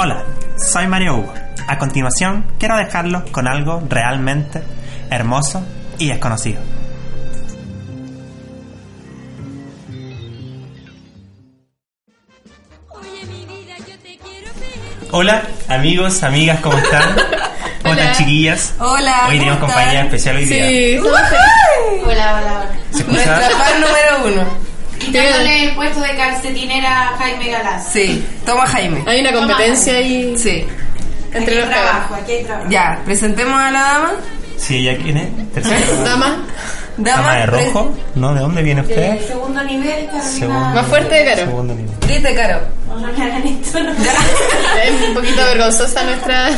Hola, soy Mario Hugo. A continuación, quiero dejarlos con algo realmente hermoso y desconocido. Hola, amigos, amigas, ¿cómo están? ¿Cómo están, chiquillas? Hola. Hoy tenemos ¿cómo compañía especial hoy día. Sí, somos Hola, hola, hola. ¿Se Nuestra escucha? fan número uno. Quitándole el puesto de calcetinera a Jaime Galás. Sí, toma Jaime. Hay una competencia ahí Sí. entre los trabajo, aquí hay trabajo. Ya, presentemos a la dama. Sí, ¿ya quién es? Dama ¿Dama de rojo? ¿No? ¿De dónde viene usted? Segundo nivel, Carolina. Segundo, Más fuerte de Caro. Segundo nivel. Grite, Caro. No me hagan esto, no. es un poquito vergonzosa nuestra.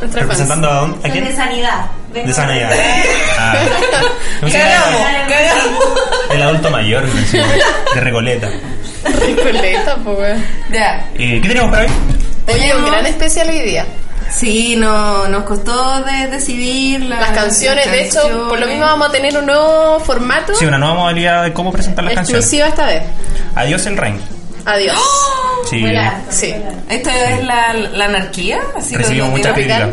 ¿Representando a dónde? ¿A Soy de quién? sanidad. Vengo De sanidad. Ah. ¿Cómo se Cagamos. El adulto mayor, de Recoleta. Recoleta, weón. Ya. Eh, ¿Qué tenemos para hoy? Oye, un gran especial hoy día. Sí, no, nos costó de decidir la- Las canciones, de hecho, canciones. por lo mismo vamos a tener un nuevo formato Sí, una nueva modalidad de cómo presentar las canciones. exclusiva esta vez. Adiós el rank. Adiós. Sí. Sí. ¿Esto es la, la anarquía? Así Recibimos mucha crítica.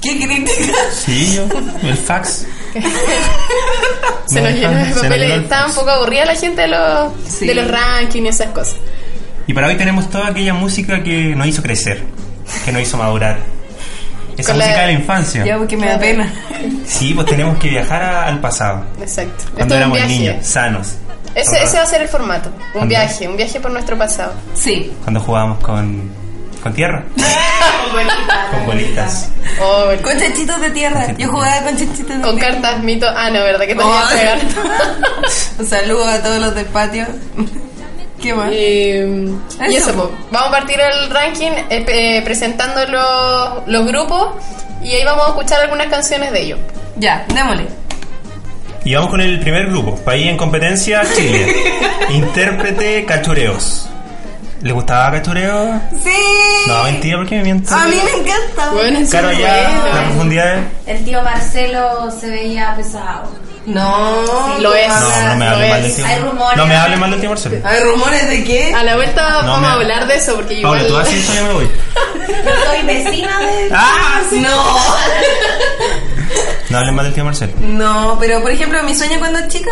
¿Qué crítica? Sí, yo. El fax. Se No, nos llenó de papeles. Estaba un poco aburrida la gente de los, Sí. de los rankings y esas cosas. Y para hoy tenemos toda aquella música que nos hizo crecer, que nos hizo madurar. Esa Con la- música de la infancia. Ya, porque me da pena. Sí, pues tenemos que viajar a- al pasado. Exacto. Cuando Esto éramos niños, sanos. Ese, ese va a ser el formato. Un Cuando- viaje, un viaje por nuestro pasado. Sí. Cuando jugábamos con, con tierra. con bolitas. Oh, bueno. Con chanchitos de tierra. Yo jugaba con chanchitos de Con tierra. cartas, mito. Ah, no, ¿verdad? Que te Oh. pegar. Un saludo a todos los del patio. ¿Qué más? y, y Eso. eso, pues. Vamos a partir el ranking eh, eh, presentando los, los grupos y ahí vamos a escuchar algunas canciones de ellos. Ya, démosle. Y vamos con el primer grupo. País en competencia, Chile. Intérprete Cachureos. ¿Les gustaba Cachureo? Sí. No, mentira, ¿por qué me miento? A mí me encanta. Bueno, es Claro, ya, bueno. la profundidad. El tío Marcelo se veía pesado. No, Lo es. No, no me hable mal del tío. Hay rumores. No me hable mal del tío Marcelo. ¿Hay rumores de qué? A la vuelta No, vamos me- a hablar de eso porque Paula, igual... tú haces eso, yo me voy. Soy vecina de... ¡Ah! No. No hables mal del tío Marcelo. No, pero por ejemplo, mi sueño cuando chica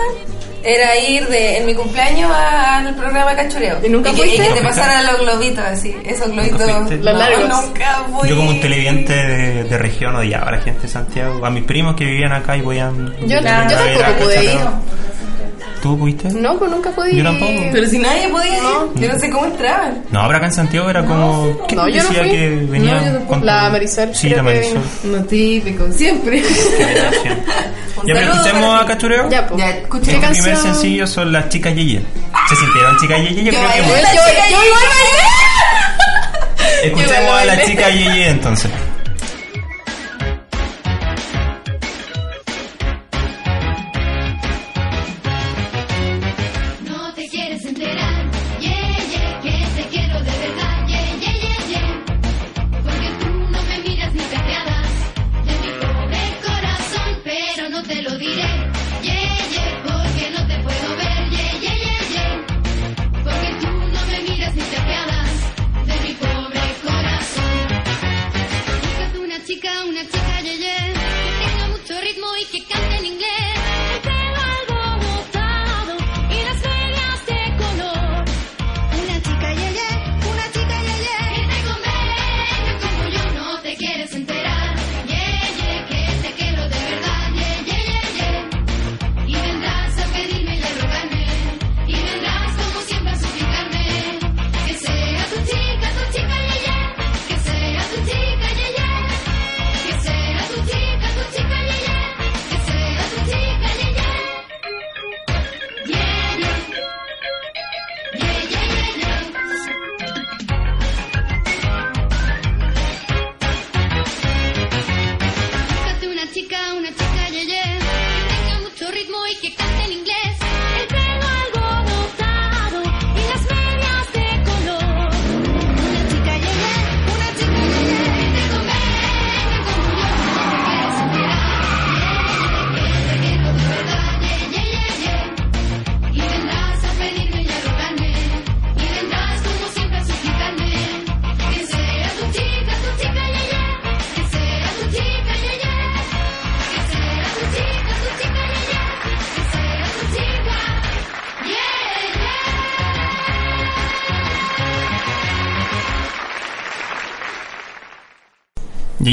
era ir de, en mi cumpleaños a- al programa Cachureo. ¿Y nunca que, fuiste? y que te ¿Nunca pasaran los globitos así, esos globitos. Los largos. No, nunca fui. Yo como un televidente de, de región odiaba a la gente de Santiago, a mis primos que vivían acá y. Yo, ir a yo a tampoco pude ir. ¿Tú pudiste? No, pues nunca pude Yo tampoco. Pero si nadie podía ir, No. yo no sé cómo entraban. No, pero acá en Santiago era como... ¿Qué No, yo no decía fui. que venía No, yo tampoco. con tu- La Marisol, Sí, la Marisol. vino. No típico, siempre. Ya, pero escuchemos a. Cachureo. Ya, pues. Ya, escucha. ¿Qué El primer sencillo son las chicas Yeye. ¿Se sintieron chicas Yeye? Yo, creo que Yo, yo. Escuchemos yo a la bailé. chica Yeye entonces.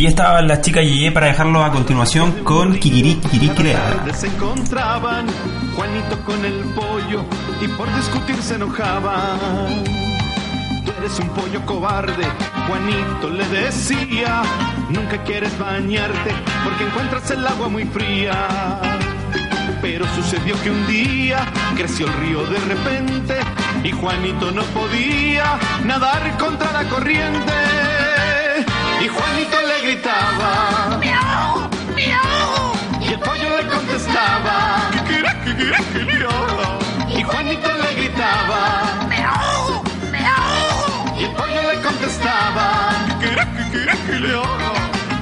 Y estaba la chica Yeye para dejarlo a continuación con Kikiri Kikiri tarde se encontraban Juanito con el pollo y por discutir se enojaban. Tú eres un pollo cobarde, Juanito le decía. Nunca quieres bañarte porque encuentras el agua muy fría. Pero sucedió que un día creció el río de repente y Juanito no podía nadar contra la corriente. Y Juanito le gritaba. ¡Miau! ¡Miau! Y el pollo le contestaba. ¿Qué quieres, qué quieres que le haga? Y Juanito le gritaba. ¡Miau! ¡Miau! Y el pollo le contestaba. ¿Qué quieres, qué quieres que le haga?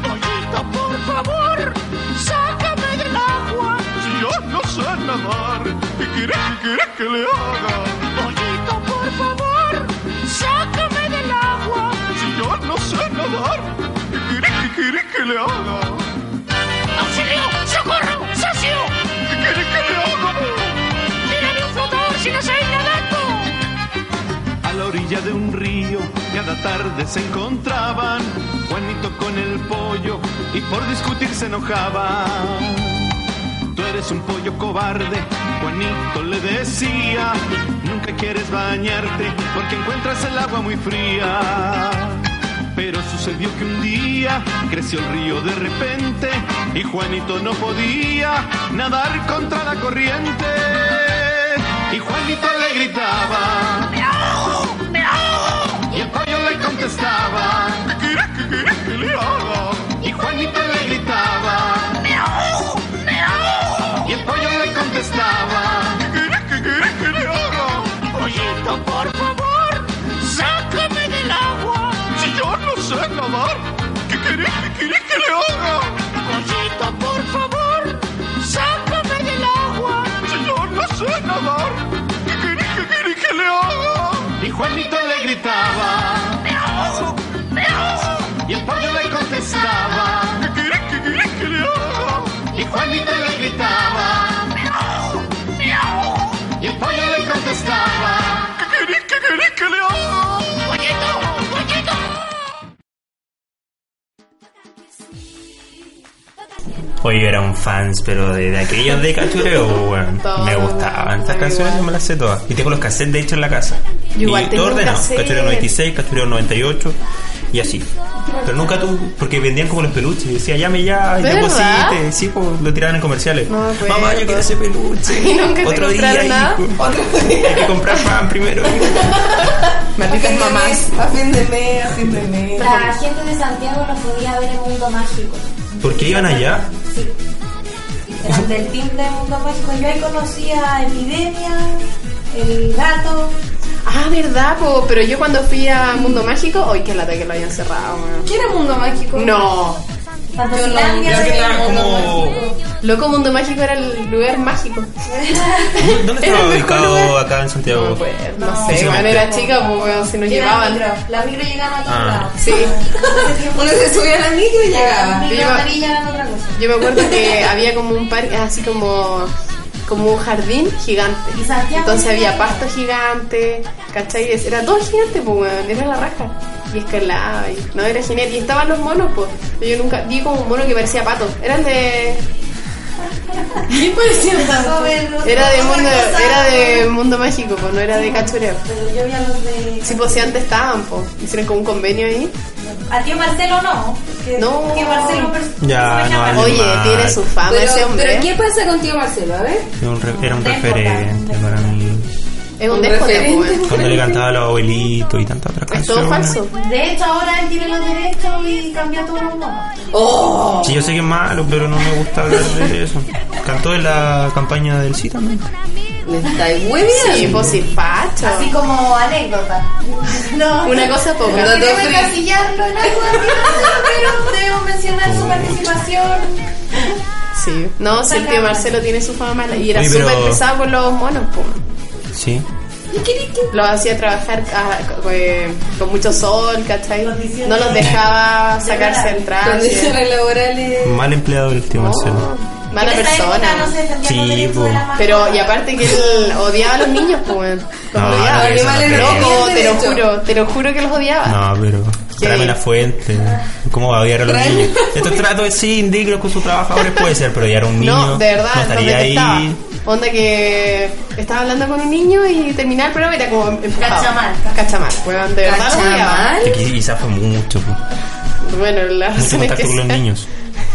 Pollito, por favor, sácame del agua. Si yo no sé nadar, ¿qué quieres, qué quieres que le haga? Que le haga? ¡Auxilio! ¡Socorro! ¡Socio! ¿Qué quieres que le haga? ¡Tírame un flotador si no sabes nadando! A la orilla de un río, cada tarde se encontraban Juanito con el pollo y por discutir se enojaban. Tú eres un pollo cobarde, Juanito le decía. Nunca quieres bañarte porque encuentras el agua muy fría. Pero sucedió que un día creció el río de repente y Juanito no podía nadar contra la corriente. Y Juanito le gritaba. ¡Miau! ¡Miau! Y el pollo le contestaba. ¿Qué quieres, qué quieres que le haga? Y Juanito ¿qué quieres, qué quieres que le haga? Pollito, por favor, sácame del agua. Si yo no sé nadar, ¿qué quieres, qué quieres que le haga? Y Juanito le Oye, yo era un fans, pero de, de aquellos de cachureo, weón. Me gustaban estas canciones, yo me las sé todas. Y tengo los cassettes de hecho en la casa. Yo igual y tengo todo ordenado. Cachureo 96, cachureo 98 y así. Pero nunca tú, porque vendían como los peluches. Y decía, llame ya, y deposite. Sí, pues lo tiraban en comerciales. No acuerdo. Mamá, yo quiero ese peluche. ¿Y nunca te Otro día, compraron nada? hijo. Hay que comprar pan primero. Malditas mamás. A fin de mes, a fin de mes. La gente de Santiago los podía ver en Mundo Mágico. ¿Por qué iban allá? Sí. Eran del team de Mundo Mágico. Yo ahí conocí a Epidemia, el gato. Ah, verdad, po, pero yo cuando fui a Mundo Mágico, ¡ay, qué lata que lo hayan cerrado! weón. ¿Qué era Mundo Mágico? No, Fantasilandia. Creo que estaba como... loco Mundo Mágico era el lugar mágico. ¿Dónde estaba ubicado acá en Santiago? No, pues, no sé, cuando era chica, pues si nos la llevaban. micro. La micro llegaba a todos Ah. lados. Sí. Uno se subía a la micro y La llegaba. micro Iba- amarilla era otra cosa. Yo me acuerdo que había como un parque, así como como un jardín gigante. Entonces había pasto gigante, ¿cachai? Era todo gigante, pues, weón, era la raja. Y escalaba, y no, era genial. Y estaban los monos, pues. Yo nunca vi como un mono que parecía pato. Eran de. ¿Qué parecía Era de mundo, era de mundo mágico, pues, no era de cachureo. Pero yo vi a los de. Sí, pues sí, antes estaban, pues. Hicieron como un convenio ahí. A tío Marcelo no. Que, No. Que Marcelo. Ya, no Oye, mal. tiene su fama Pero, ese hombre. pero ¿qué pasa contigo, Marcelo? A ver. Era un, re- era un referente para mí. Es un weón. Cuando le cantaba a los abuelitos y tantas otras Es todo falso. De hecho, ahora él tiene los derechos y cambió todos los monos. ¡Oh! Sí, yo sé que es malo, pero no me gusta hablar de eso. Cantó en la campaña del sí también. ¿Me estáis muy bien? Sí, pues sí, facho. Así como anécdota. No, Una cosa poca. No free. encasillarlo en algo de pero debemos mencionar su participación. Sí. No, sí, el tío Marcelo tiene su fama mala. Y era súper pesado con los monos, pues. Sí. Los hacía trabajar ah, eh, con mucho sol, ¿cachai? No los dejaba sacarse el traje. Condiciones laborales. Mal empleado el tío Marcelo. Mala persona. no se defendía Sí, Pero, y aparte que él odiaba a los niños, pues. Los No, odiaba. no, Loco, te lo juro, te lo juro que los odiaba. No, pero tráeme la fuente. ¿Cómo va a odiar a los niños? Estos tratos sí indignos con sus trabajadores puede ser, pero odiar a un niño No, de verdad, no estaría ahí. Onda que estaba hablando con un niño y terminaba el programa y era como empujado. Cachamal. Cachamal, weón, de verdad quizás fue mucho, pues. Bueno, la mucho razón es contacto que con los sea. niños.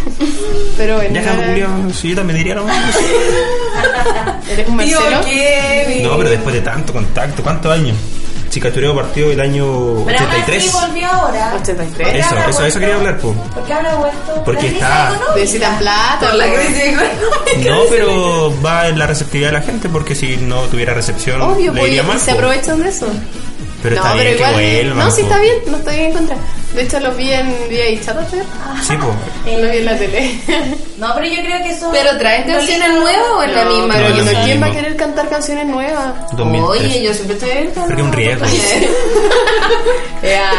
Pero bueno, Ya, era- Julio, si yo también diría lo mismo. eres un Tío Marcelo. Kevin. No, pero después de tanto contacto, ¿cuántos años? Si Cachureo partió el año Pero aún así 83. volvió ahora. 83. ¿Por qué Eso, eso, eso quería hablar, pues. ¿Por qué habrá vuelto? Porque está-. Necesitan plata. Por la crisis económica. No, pero va en la receptividad de la gente porque si no tuviera recepción Obvio, le pues, iría y mal. se po. aprovechan de eso. Pero no, está pero bien igual. que vuelvan. no, sí po. está bien, no estoy en contra. De hecho, los vi en Chatterter. Sí, pues. Los vi en la tele. No, pero yo creo que eso. ¿Pero traen canciones nuevas o es la misma? Pero No, no, ¿quién va a querer cantar canciones nuevas? 2003. Oye, yo siempre estoy. Porque es un riesgo. Ya.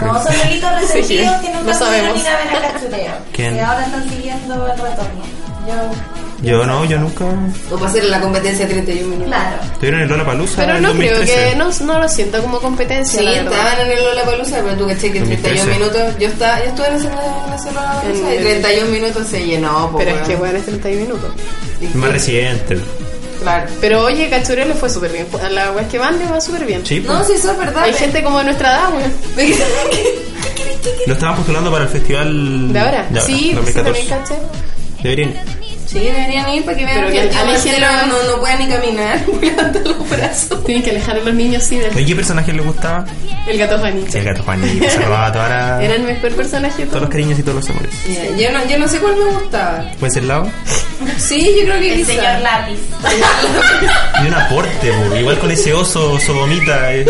No, son delitos resentidos que nunca pudieron sabemos. a ver a Cachureo. ¿Quién? Que ahora están siguiendo el retorno. Yo. Yo no, yo nunca. O para hacer la competencia 31 minutos. Claro. Estuvieron en Lola Palusa Pero en no creo 2013. que. No, no lo siento como competencia. Sí, la estaban en el Lollapalooza, pero tú caché que en 31 2013. minutos... Yo, estaba, yo estuve en ese, en ese Lollapalooza y En- 31 minutos se llenó. po, Pero es que bueno, es 31 minutos. Es más reciente. Claro. Pero oye, Cachureo le fue súper bien. A la web que van le va súper bien. Sí, No, sí, eso es verdad. Hay gente como de nuestra edad, weón. Lo estaban postulando para el festival ¿De ahora? de Sí, sí, 2014. también caché. Deberían. Sí, deberían ir para que vean Pero que Marcelo los- no, no puede ni caminar. Levanta los brazos. Tienen que alejar a los niños, sí, del Oye, ¿qué personaje le gustaba? el gato Juanito. Sí, el gato Juanito. Se robaba toda la- Era el mejor personaje todos los cariños y todos los amores. Yo no, yo no sé cuál me gustaba. ¿Puede ser lado? Sí, yo creo que El quizá. señor lápiz. Y un aporte, po. igual con ese oso sodomita. eh.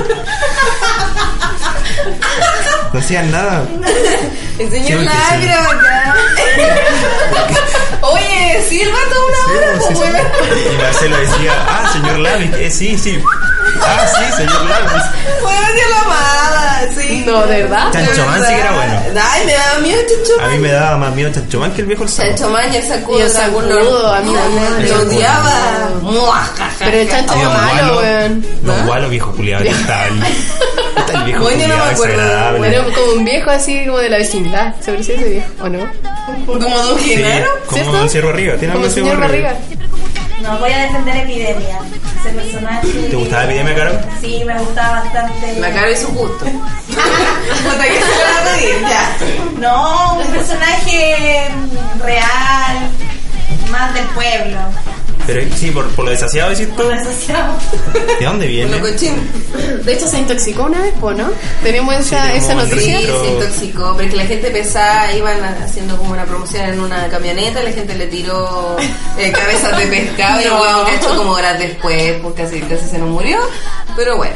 No hacían nada. El Sí, señor porque sí. Oye, sí, el vato una hora, Sí, pues, sí, sí. Y Marcelo decía, ah, señor Lavis, eh, sí, sí. Ah, sí, señor Lavis. Weón, yo la amaba, sí. No, ¿de verdad? Chancho Man sí que era bueno. Ay, me daba miedo Chancho A mí me daba más miedo Chanchomán que el viejo el sapo. Chancho Man y el sacudo. Y el sacudo, a mí también. Lo odiaba. Pero el chancho malo, weón. Don Gualo, viejo culiado, el viejo no me acuerdo. Era como un viejo así como de la vecindad. ¿Se parecía ese viejo o no? Como Don Sí, Genaro. como ¿cierto? Don Cierro Arriba. Tiene Como Cierro Arriba. No, voy a defender Epidemia. Ese personaje. ¿Te gustaba Epidemia, Caro? Sí, me gustaba bastante. La cara y su gusto. Puta que se va a pedir, ya. No, un personaje real, más del pueblo. Pero sí, por, por lo desasiado tú. Por asociado. ¿De dónde viene? Lo cochín. De hecho, se intoxicó una vez, po, ¿no? Tenemos esa, Sí, esa noticia. Sí, se intoxicó, pero es que la gente pesada iban haciendo como una promoción en una camioneta, la gente le tiró eh, cabezas de pescado y No. huevo cachó como horas después, pues casi, casi se nos murió. Pero bueno,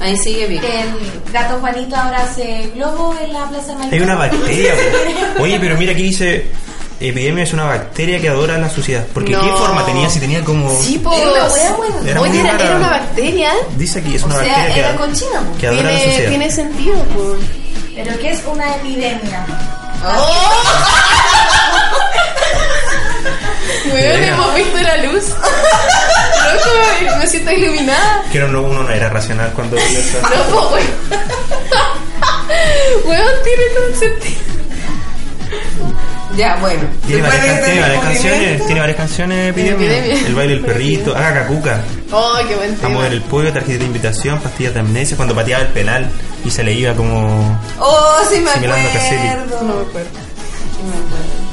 ahí sigue vivo. El gato Juanito ahora hace globo en la Plaza Mayor. Hay una bacteria. Oye, pero mira aquí dice. Epidemia es una bacteria que adora la suciedad. Porque No. ¿qué forma tenía? Si tenía como. Sí, po. Era una. Era Oye, muy era, rara. era una bacteria. Dice aquí, es O una sea, bacteria que, era ad- cochina. pues. que adora la suciedad. tiene sentido, po. Pero ¿qué es una epidemia? Weón, Mira. hemos visto la luz. Loco, me siento iluminada. Que uno, uno no era racional cuando veía esta- No, weón. Weón, tiene todo el sentido. Ya, bueno. Tiene varias, can- tiene varias canciones, tiene varias canciones epidemia. Epidemia. El baile del perrito, haga cacuca, Oh, qué buen tema. mover el pollo, tarjeta de invitación, pastillas de amnesia, cuando pateaba el penal y se le iba como. Oh, sí me acuerdo. No me acuerdo. Sí me acuerdo.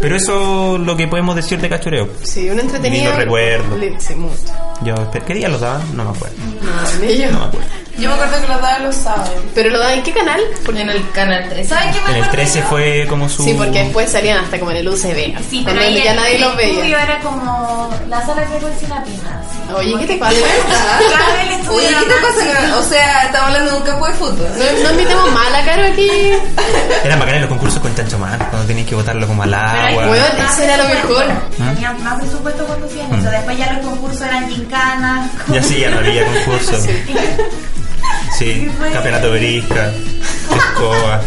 Pero eso es lo que podemos decir de cachureo. Sí, un entretenido. Lindo recuerdo. Li- Sí, mucho. Yo, ¿qué día los daban? No me acuerdo. No, ni yo. No me acuerdo. Yo me acuerdo que lo daban los sábados. ¿Pero lo dan en qué canal? En el canal 3. ¿Saben qué me En el acuerdo 13 yo? fue como su. Sí, porque después salían hasta como en el UCB. así, Sí, pero ahí ya el- nadie el los estudio veía. era como la sala de frecuencia Pina. Oye, ¿qué te pasa? Oye, era ¿qué te pasa? O sea, estamos hablando de un campo de fútbol. No, no invitemos mal a Caro aquí. Eran bacanes los concursos con Chancho Man, cuando tenías que botarlo como al agua. Tenían eso era lo mejor. Tenían más presupuesto cuando hacían Mm. eso. Después ya los concursos eran gincanas. Ya sí, ya no había concursos. Sí, campeonato brisca, escoba,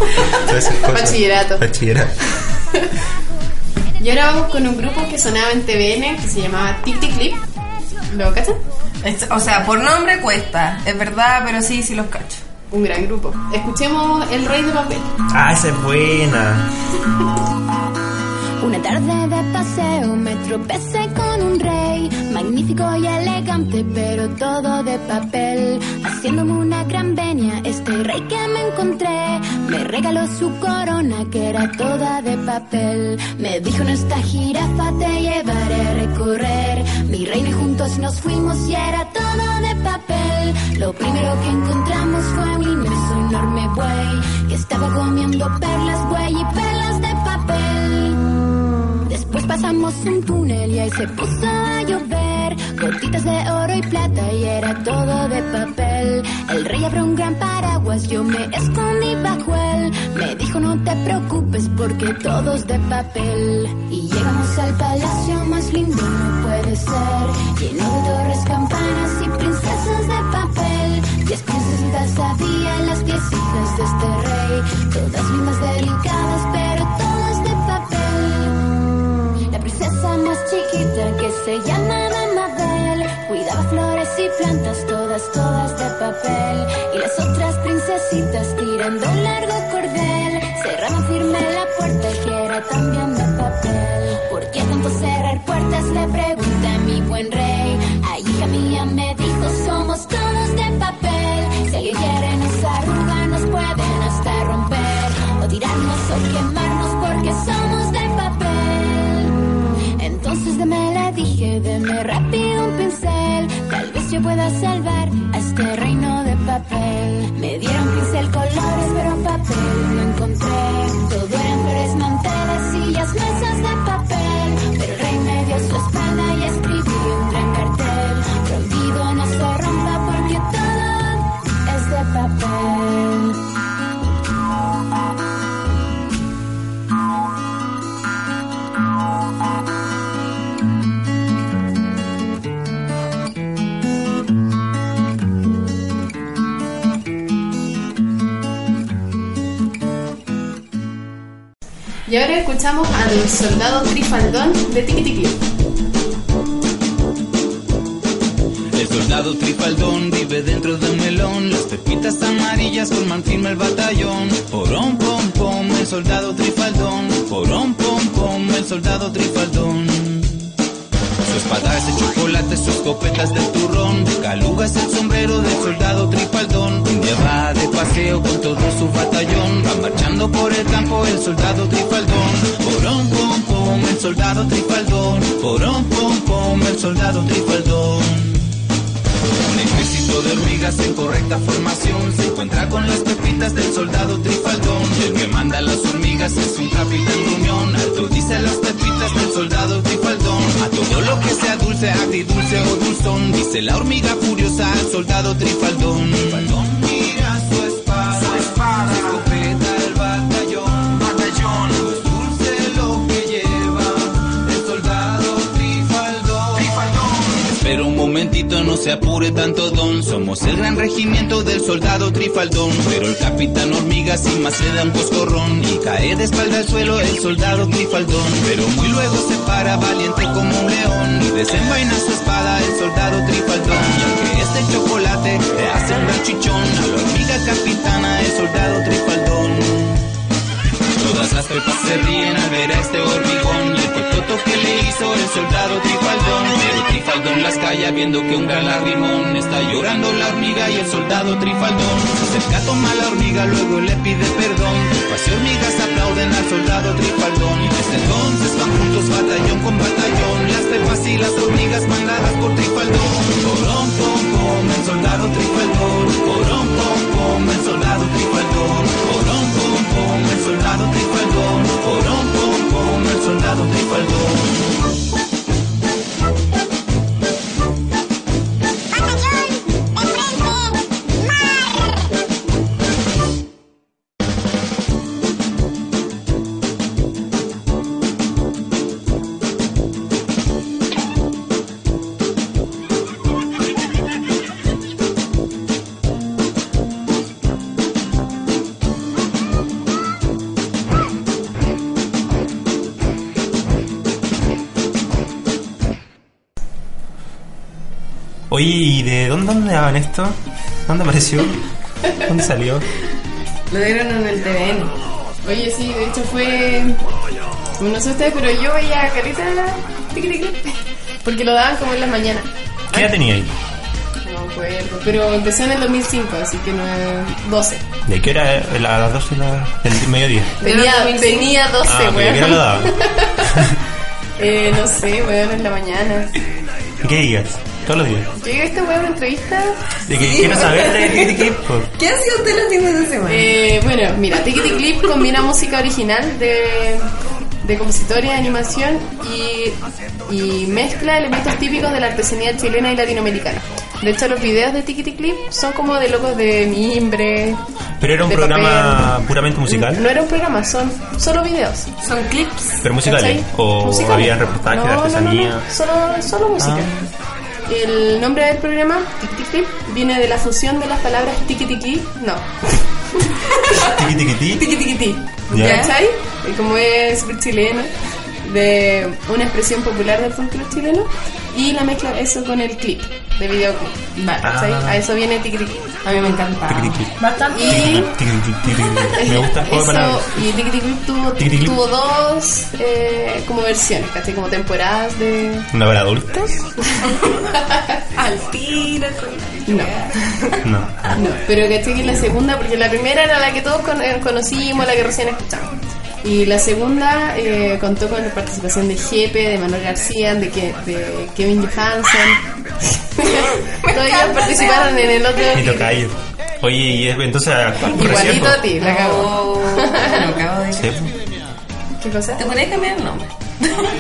todas esas cosas. Bachillerato. Bachillerato. Y Y ahora vamos con un grupo que sonaba en TVN que se llamaba Tic Tic Clip. ¿Lo cachan? Es- O sea, por nombre cuesta, es verdad, pero sí, sí los cacho. Un gran grupo. Escuchemos El Rey de Papel. Ah, esa es buena. Una tarde de paseo me tropecé con un rey, magnífico y elegante, pero todo de papel. Haciéndome una gran venia, este rey que me encontré me regaló su corona que era toda de papel. Me dijo en esta jirafa te llevaré a recorrer mi reino y juntos nos fuimos y era todo de papel. Lo primero que encontramos fue un inmenso enorme buey que estaba comiendo perlas buey y perlas de papel. Después pasamos un túnel y ahí se puso a llover gotitas de oro y plata y era todo de papel. El rey abrió un gran paraguas, yo me escondí bajo él. Me dijo no te preocupes porque todo es de papel. Y llegamos al palacio más lindo, no puede ser. Lleno de torres, campanas y princesas de papel. Diez princesitas había, las diez hijas de este rey. Todas lindas, delicadas, pero todas princesa más chiquita que se llamaba Mabel Cuidaba flores y plantas, todas, todas de papel. Y las otras princesitas tirando un largo cordel. Cerraban firme la puerta que era también de papel. ¿Por qué tanto cerrar puertas? Le pregunté a mi buen rey. Ay, hija mía me dijo, somos todos de papel. Si alguien quiere nos arruga, nos pueden hasta romper. O tirarnos o quemarnos porque somos deme le dije, deme rápido un pincel, tal vez yo pueda salvar a este reino de papel. Me dieron pincel colores, pero papel no encontré. Todo eran flores, manteles, sillas, mesas de papel. Pero el rey me dio su espada Y ahora escuchamos al soldado Trifaldón de Tiki Tiki. El soldado trifaldón vive dentro de un melón. Las pepitas amarillas forman firme el batallón. Porón, pom, pom, el soldado trifaldón. Porón, pom, pom, el soldado trifaldón. Su espada es de chocolate, sus escopetas de turrón. De caluga es el sombrero del soldado trifaldón. Un día va de paseo con todo su batallón. Va marchando por el campo el soldado trifaldón. Porón, pom, pom, el soldado trifaldón. Porón, pom, pom, el soldado trifaldón. Un ejército de hormigas en correcta formación se encuentra con las pepitas del soldado trifaldón. El que manda las hormigas es un capitán gruñón. Alto dice las pepitas del soldado trifaldón. A todo lo que sea dulce, agridulce o dulzón, dice la hormiga furiosa al soldado trifaldón. Trifaldón se apure tanto don. Somos el gran regimiento del soldado trifaldón. Pero el capitán hormiga sin más le da un coscorrón. Y cae de espalda al suelo el soldado trifaldón. Pero muy luego se para valiente como un león. Y desenvaina su espada el soldado trifaldón. Y aunque este chocolate le hace un gran chichón. A la hormiga capitana el soldado trifaldón. Todas las pepas se ríen al ver a este hormigón cototo que le hizo el soldado Trifaldón. Pero Trifaldón las calla viendo que un gran lagrimón está llorando la hormiga y el soldado Trifaldón. Se acerca, toma la hormiga, luego le pide perdón. Pues hormigas aplauden al soldado Trifaldón. Y desde entonces van juntos batallón con batallón. Las pepas y las hormigas mandadas por Trifaldón. Porón, pom, pom, el soldado Trifaldón. Porón, pom, pom, el soldado Trifaldón. Porón, pom, pom, el soldado Trifaldón. Pom, soldado Trifaldón. Oye, ¿y de dónde, dónde daban esto? ¿Dónde apareció? ¿Dónde salió? Lo dieron en el TVN. Oye, sí, de hecho fue. No sé ustedes, pero yo veía carita porque lo daban como en las mañanas. ¿Qué edad tenía ahí? No me acuerdo, pero empecé en el 2005, así que no es 12. ¿De qué hora? ¿A las 12 de la- del mediodía? Tenía, tenía 12, Ah, pero ¿qué hora weón. lo daban? eh, no sé, weón, en la mañana. ¿Qué digas? Todos los días. A una entrevista. ¿De qué quiero saber de qué, pues? ¿Qué hacía usted los fines de semana? Eh, bueno, mira, Tiki Clip combina música original de, de compositor y animación y, y mezcla elementos típicos de la artesanía chilena y latinoamericana. De hecho, los videos de Tiki Clip son como de locos de mimbre. Pero era un programa papel. puramente musical. No era un programa, son solo videos. Son clips. Pero musicales. ¿cachai? O Musicales. había reportajes de No, no, no, artesanía. no, Solo, solo música. El nombre del programa, Tiki Clip, viene de la fusión de las palabras tiki tiki, no, Tiqui, tiqui, ti. tiki tiki ti. Ya. ¿Cachai? Y como es súper chileno, de una expresión popular del folclore chileno, y la mezcla eso con el clip, de videoclip. Vale. ¿Cachai? Ah. A eso viene tiki. A mí me encanta. Bastante. Y. Me gusta el eso, y Clip tuvo, tuvo dos eh, como versiones, ¿cachai? Como temporadas de... ¿Una para adultos? Al tiro. No. No. No, pero caché que la segunda, porque la primera era la que todos con- eh, conocimos, la que recién escuchamos. Y la segunda eh, contó con la participación de Jepe, de Manuel García, de, que, de Kevin Johansen. Todos ellos participaron en el otro. Ni tocayo. Oye, y es- entonces actual pues, recién, Igualito a po. ti, la. Oh, lo acabo de Sí. ¿Qué cosa? ¿Te podrías cambiar el nombre?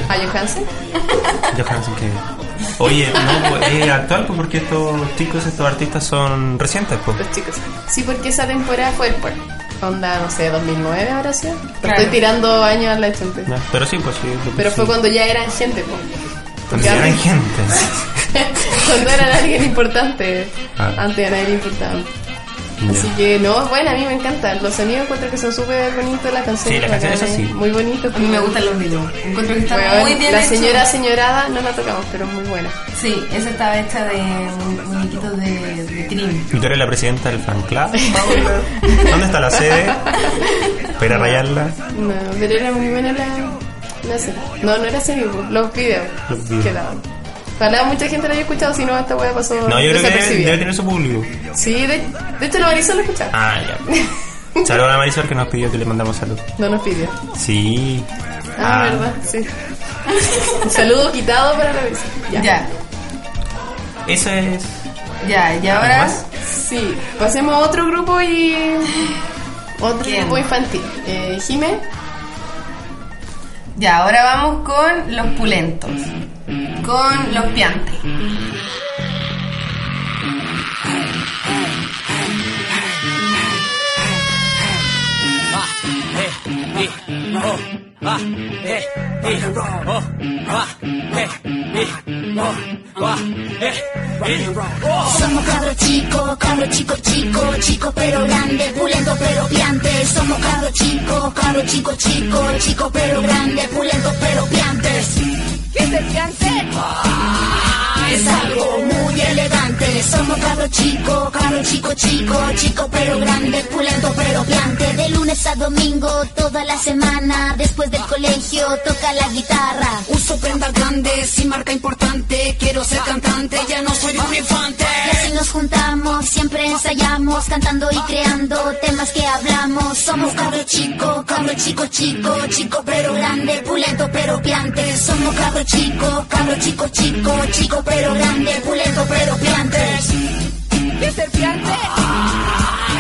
¿A Johansen? Johansen que. Oye, no, pues, es actual pues, porque estos chicos, estos artistas son recientes, pues. Los chicos. Sí, porque esa temporada fue después. Onda, no sé, 2009 ahora sí. Claro. Estoy tirando años a la gente. Ya, Pero sí, pues sí. Pero sí. fue cuando ya eran gente, pues. Cuando ya eran gente. cuando eran alguien importante. Ah. Antes a nadie le Así que no, bueno, a mí me encantan. Los sonidos encuentro que son súper bonitos, las canciones. Sí, las canciones, sí. Muy bonitos. A mí me gustan los videos. Encuentro que están Weón, muy bien La señora señorada no la tocamos, pero es muy buena. Sí, esa estaba hecha de mu- muñequitos de, de cream. Y tú eres la presidenta del fan club. ¿Dónde está la sede? Para rayarla. No, pero era muy buena la, la serie. No, no era pues, los videos Los videos. que. Ojalá mucha gente lo haya escuchado, si no, esta wea pasó No, yo creo que debe, tener su público. Sí, de, de hecho la Marisol lo escuchaba. Ah, ya. Saludos a Marisol que nos pidió que le mandamos salud. No nos pidió. Sí. Ah, verdad, sí. Un saludo quitado para la Marisol. Ya. Ya, Eso es. ya, y ¿Algo ahora. más? Sí, pasemos a otro grupo y. Otro ¿Quién? grupo infantil. Eh, Jime. Ya, ahora vamos con los pulentos. Con los piantes. Somos cabros chicos, cabros chico chico, chico pero grande, pulento pero piantes. Somos cabros chicos, cabros chico chico, chico pero grande, pulento pero piantes. ¿Qué el piante? Es algo muy elegante. Somos cabros chicos, cabros chico chico, chico pero grande, pulento pero piante. De lunes a domingo, toda la semana, después del colegio, toca la guitarra. Uso prendas grandes y marca importante. Quiero ser cantante, ya no soy un infante. Y así nos juntamos, siempre ensayamos, cantando y creando temas que hablamos. Somos cabro chico, cabro chico chico, chico pero grande, pulento pero piante. Somos cabro chico, cabro chico chico, chico pero grande, pulento pero piantes. ¿Qué es el piante?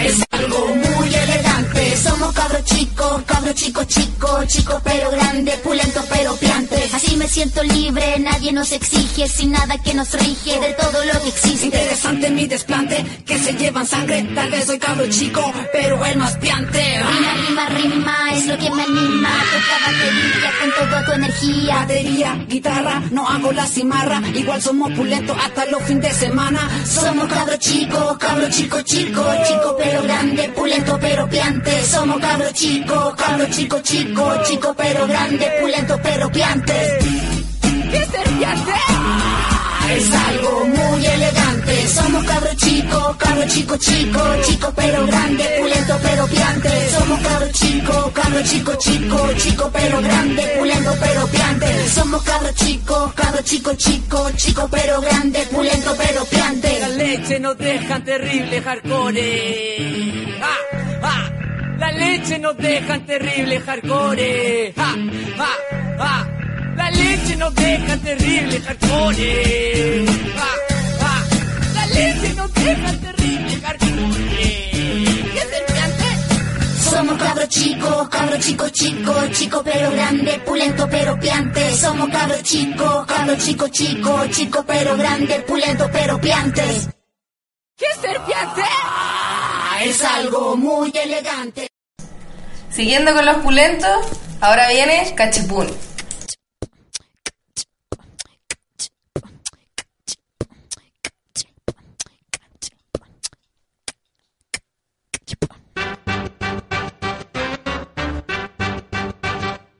Es algo muy elegante. Somos cabro chico, cabro chico chico, chico pero grande, pulento pero piante. Así me siento libre, nadie nos exige, sin nada que nos rige de todo lo que existe. Interesante mi desplante, que se llevan sangre. Tal vez soy cabro chico, pero el más piante. Rima, rima, rima, es lo que me anima. Toca batería con toda tu energía. Batería, guitarra, no hago la cimarra. Igual somos pulentos hasta los fines de semana. Somos cabro chico, cabro chico chico, chico pero grande, pulento pero piante. Somos cabro chico, cabro chico chico, chico pero grande, pulento pero piante. ¿Qué es el piante? Es algo muy elegante. Somos cabro chico, cabro chico, chico, chico pero grande, pulento pero piante. Somos cabro chico, cabro chico, chico, chico pero grande, pulento pero piante. Somos cabro chico, cabro chico, chico, chico pero grande, pulento pero piante. La leche nos dejan terrible hardcore. ¡Ja! ¡Ja! La leche nos dejan terrible hardcore. ¡Ja! ¡Ja! ¡Ja! La leche nos deja terrible hardcore. ¡Ja! ¡Ja! La leche nos deja terrible hardcore. Somos cabro chico, cabro chico, chico, chico pero grande, pulento pero piante. Somos cabro chico, cabro chico, chico, chico pero grande, pulento pero piante. ¿Qué es ser piante? Ah, Es algo muy elegante. Siguiendo con los pulentos, ahora viene Cachipún.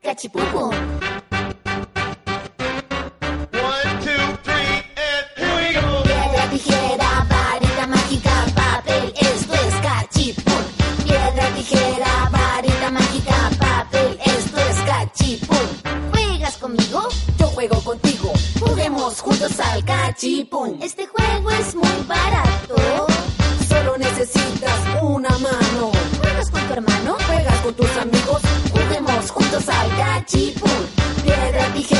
Cachipupo. Juguemos juntos al cachipún. Este juego es muy barato. Solo necesitas una mano. ¿Juegas con tu hermano? ¿Juegas con tus amigos? Juguemos juntos al cachipún. Piedra, tijera,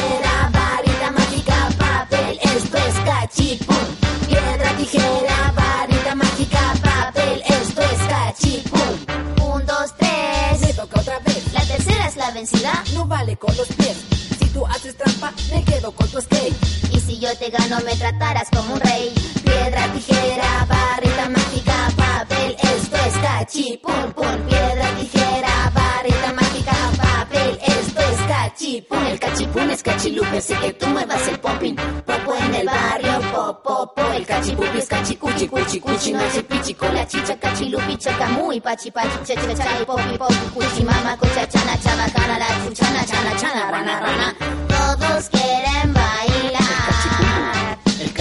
yo te gano, me tratarás como un rey. Piedra, tijera, varita mágica, papel, esto es cachipún, pum. Piedra, tijera, varita mágica, papel, esto es cachipún. El cachipún es cachilupe, así que tú muevas el pompín. Popo en el barrio, popo, po. El cachipupi es cachicuchi, cuchi, cuchi, machi, pichi, con la chicha, cachilupi, chacamuy, pachi, pachi, che, che, chai, popi, popi, cuchi, mama, cocha, chana, chabacana, la chuchana, chana, chana, rana, rana. Todos quieren bailar.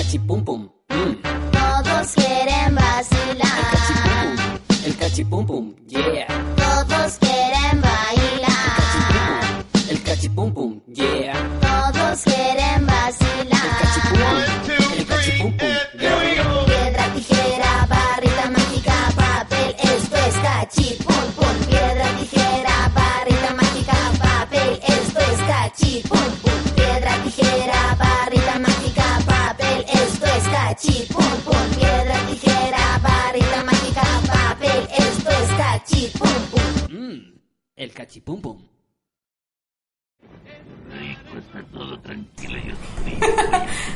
El cachipum pum. Mm. El cachipum pum.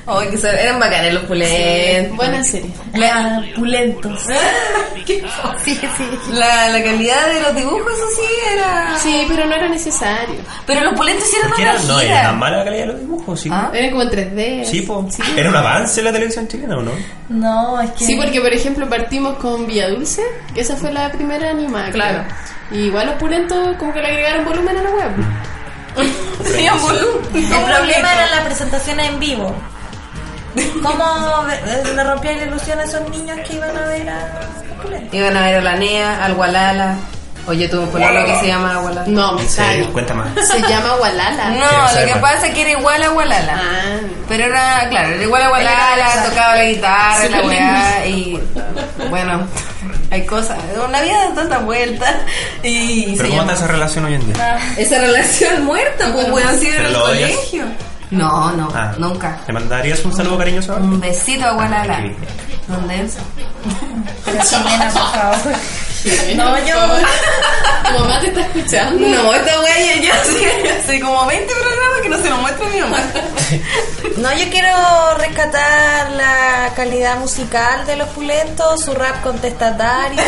Ay, que se- eran bacanes los pulentos. Buena serie. La, pulentos. sí, sí. La, la calidad de los dibujos, eso sí, era... Sí, pero no era necesario. Pero los pulentos ¿Por qué una era, no era tan mala la calidad de los dibujos? Sí, Era como en 3D. sí, po. ¿Era un avance en la televisión chilena o no? No, es que. Sí, porque por ejemplo partimos con Villa Dulce, que esa fue la primera animada. Claro. creo. Y igual los pulentos como que le agregaron volumen a la web. Tenían volumen. El problema era la presentación en vivo. ¿Cómo eh, le rompía la ilusión a esos niños que iban a ver a Pulento? Iban a ver a la NEA, al Walala. Oye, tuve un pololo que se llama Walala. No, me ¿En serio? Cuenta más. Se llama Walala. No, lo que más. pasa es que era igual a Walala. Ah, Pero era, claro, era igual a Walala, tocaba la guitarra, la weá, y bueno, hay cosas. Una vida da tantas vueltas. Y ¿Pero cómo llama- está esa relación hoy en día? Esa relación muerta, pues weón, sí, en ¿Pero el colegio. No, no, Ah. nunca. ¿Le mandarías un saludo cariñoso? Un besito a. Sí. ¿Dónde es? Pero por favor. No, yo. Tu mamá te está escuchando. No, esta weá ya, ya hace, como 20 programas que no se lo muestra a mi mamá. No, yo quiero rescatar la calidad musical de los pulentos, su rap contestatario.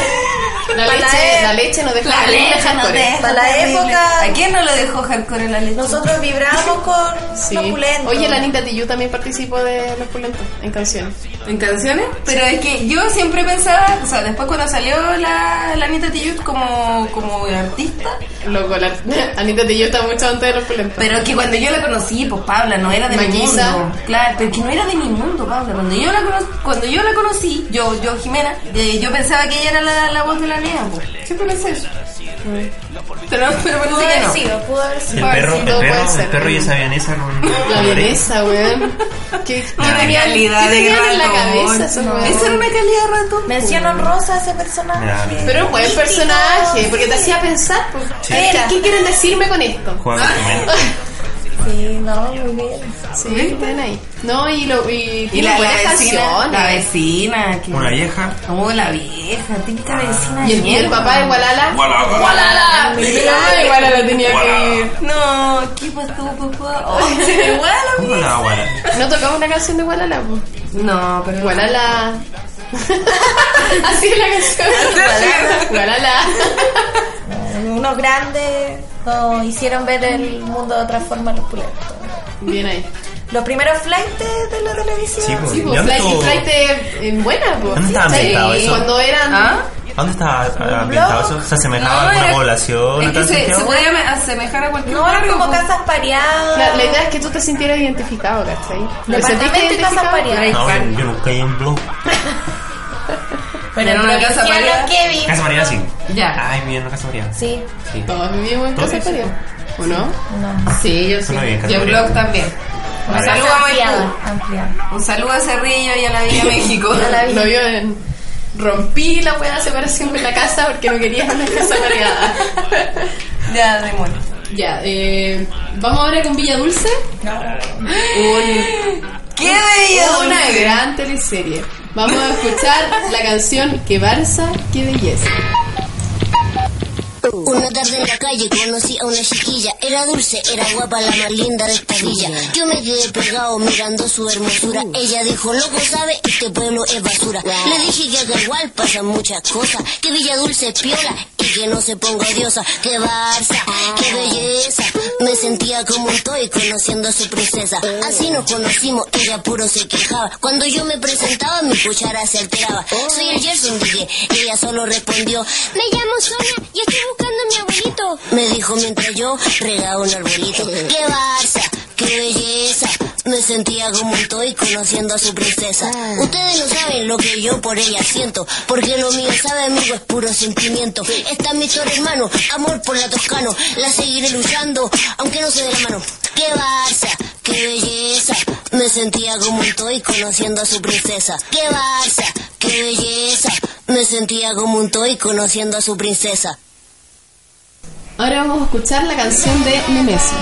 La leche, la- la leche no deja La leche dejar no por deja. Para la época, ¿A quién no le dejó hardcore en la leche? nosotros vibramos con Sí. los pulentos. Oye, la Anita Tijoux también participó de los pulentos en canciones. en canciones, pero es que yo siempre pensaba, o sea, después cuando salió la, la Anita Tijoux como, como artista, Loco, la, Anita Tillo está mucho antes de los pulentos. Pero que cuando yo la conocí, pues Paula no era de mi Maquisa. mundo. Claro, pero que no era de mi mundo, Paula. Cuando yo la, cono- cuando yo la conocí, yo, yo Jimena, eh, yo pensaba que ella era la, la voz de la Lea, pues. Siempre pensé eso. Pero, pero Pudo parece que haber no. sido, pudo haber El sido. perro, el todo puede perro, ser. el perro y esa vienesa con. La vienesa, weón. ¿Qué, tenían, calidad de en la cabeza weones? Esa era una calidad de ratón. Mención honrosa a ese personaje. Pero un buen personaje, porque te hacía pensar, pues, Sí. ¿qué, qué quieren decirme con esto? Sí, no, muy bien. Sí, ven ahí. No, y, lo, y Y la, la vecina, la vecina. Que, Una vieja. Oh, la vieja, típica vecina. Y el, y el papá de Gualala. Gualala. ¡Gualala! Ay, Gualala tenía que ir. No, ¿qué pasó, papá? Oh, igual a mí. ¿Cómo la guala? ¿No tocaba una canción de Gualala? po? No, pero Gualala. Así es la canción. Gualala. Gualala. Unos grandes nos hicieron ver el mundo de otra forma los pulentos. Bien ahí. Los primeros flights de la televisión. Sí, pues. Sí, ¿Y pues, Flight, estuvo- Flight en buena, pues. ¿Dónde estaba Sí, ambientado eso? Cuando eran. ¿Ah? ¿Dónde estaba ambientado eso? ¿Se asemejaba a No, alguna era- población Es que se, se podía me- asemejar a cualquier No, eran barrio, como pues. casas pareadas. La, la idea es que tú te sintieras identificado, ¿cachai? ¿Te sentiste y casas identificado? pareadas. No, yo, yo ido en blog. Pero Era una casa pareada. Kevin. Casa María sí. Ya. Ay, viví en una casa María. Sí, Sí. Todos vivimos en Todos casa pareada. ¿O no? no. Sí, yo sí. Suena bien, Y en blog también. Un saludo a Maipú. Un saludo a Cerrillo y a la Villa México. A la Villa. Lo vio en. Rompí la buena separación con la casa porque no quería una casa pareada. ya, demonio. Ya, eh, vamos ahora con Villa Dulce. Un, ¡Qué bella! una gran teleserie. Vamos a escuchar la canción Que Barça, qué belleza. Una tarde en la calle conocí a una chiquilla, era dulce, era guapa, la más linda de esta villa. Yo me quedé pegado mirando su hermosura. Ella dijo, loco, sabe, este pueblo es basura. Le dije que igual pasan muchas cosas, que Villa Dulce es piola y que no se ponga odiosa. Que Barça, qué belleza. Me sentía como un toy conociendo a su princesa. Así nos conocimos, ella puro se quejaba. Cuando yo me presentaba, mi cuchara se alteraba. Soy el Gerson, dije, ella solo respondió, me llamo Sonia y estoy buscando mi abuelito. Me dijo mientras yo regaba un arbolito. ¡Qué Barça! ¡Qué belleza! Me sentía como un toy conociendo a su princesa. Ustedes no saben lo que yo por ella siento, porque lo mío, sabe amigo, es puro sentimiento. Está mi torre hermano, amor por la toscano, la seguiré luchando, aunque no se dé la mano. ¡Qué Barça! ¡Qué belleza! Me sentía como un toy conociendo a su princesa. ¡Qué Barça! ¡Qué belleza! Me sentía como un toy conociendo a su princesa. Ahora vamos a escuchar la canción de Nemeso.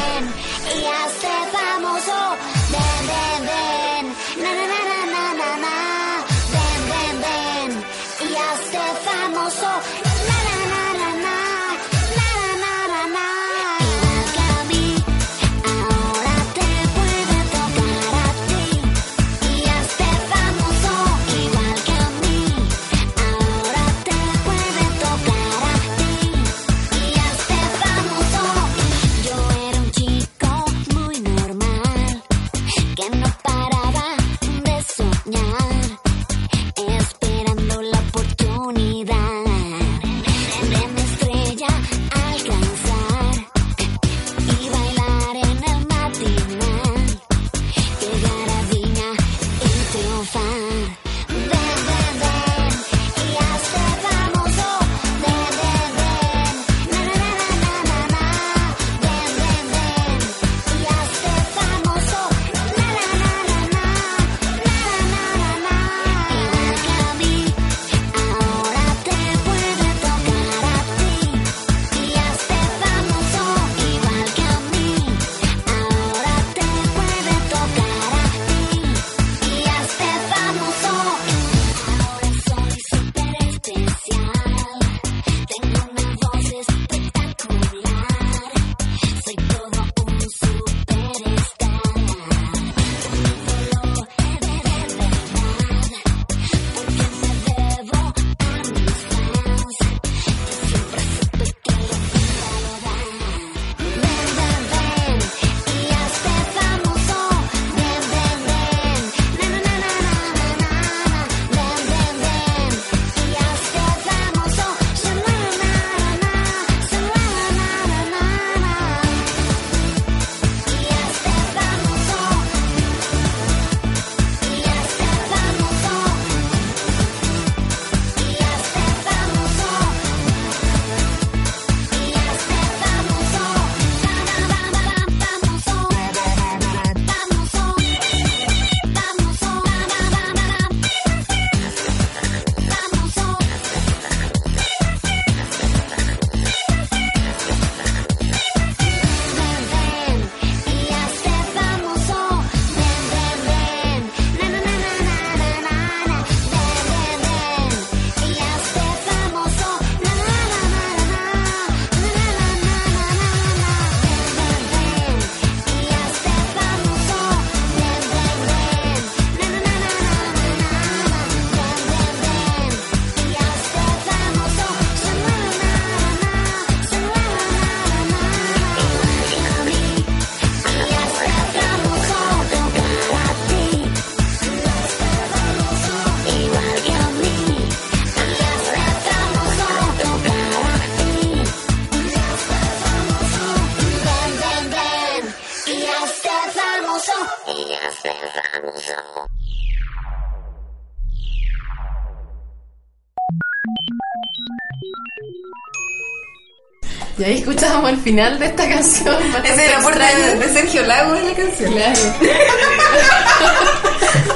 Y ahí escuchábamos el final de esta canción. Es el aporte de, de Sergio Lago en la canción. Claro.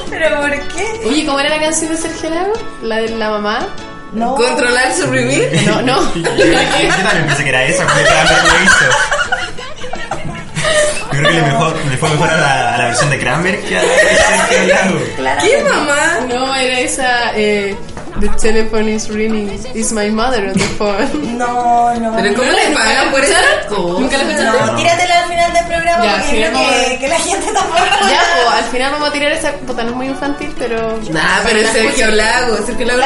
¿Pero por qué? Oye, ¿cómo era la canción de Sergio Lago? La de la mamá. No. Controlar, suprimir. No, no. Yo también pensé que era esa, porque Kramer lo hizo. Yo creo que le, mejor, le fue mejor a la, a la versión de Kramer que a la de Sergio Lago. ¿Qué mamá? No, era esa. Eh, the telephone is ringing. Is my mother on the phone. No, no. Pero ¿cómo le pagan por esas cosas? ¿Nunca la escuchaste? No, tíratela al final del programa Ya, porque creo que, la gente tampoco. Ya, pues, al final vamos a tirar esa. Puta, no es muy infantil, pero. Nah, pero es Sergio. Lago. Sergio Lago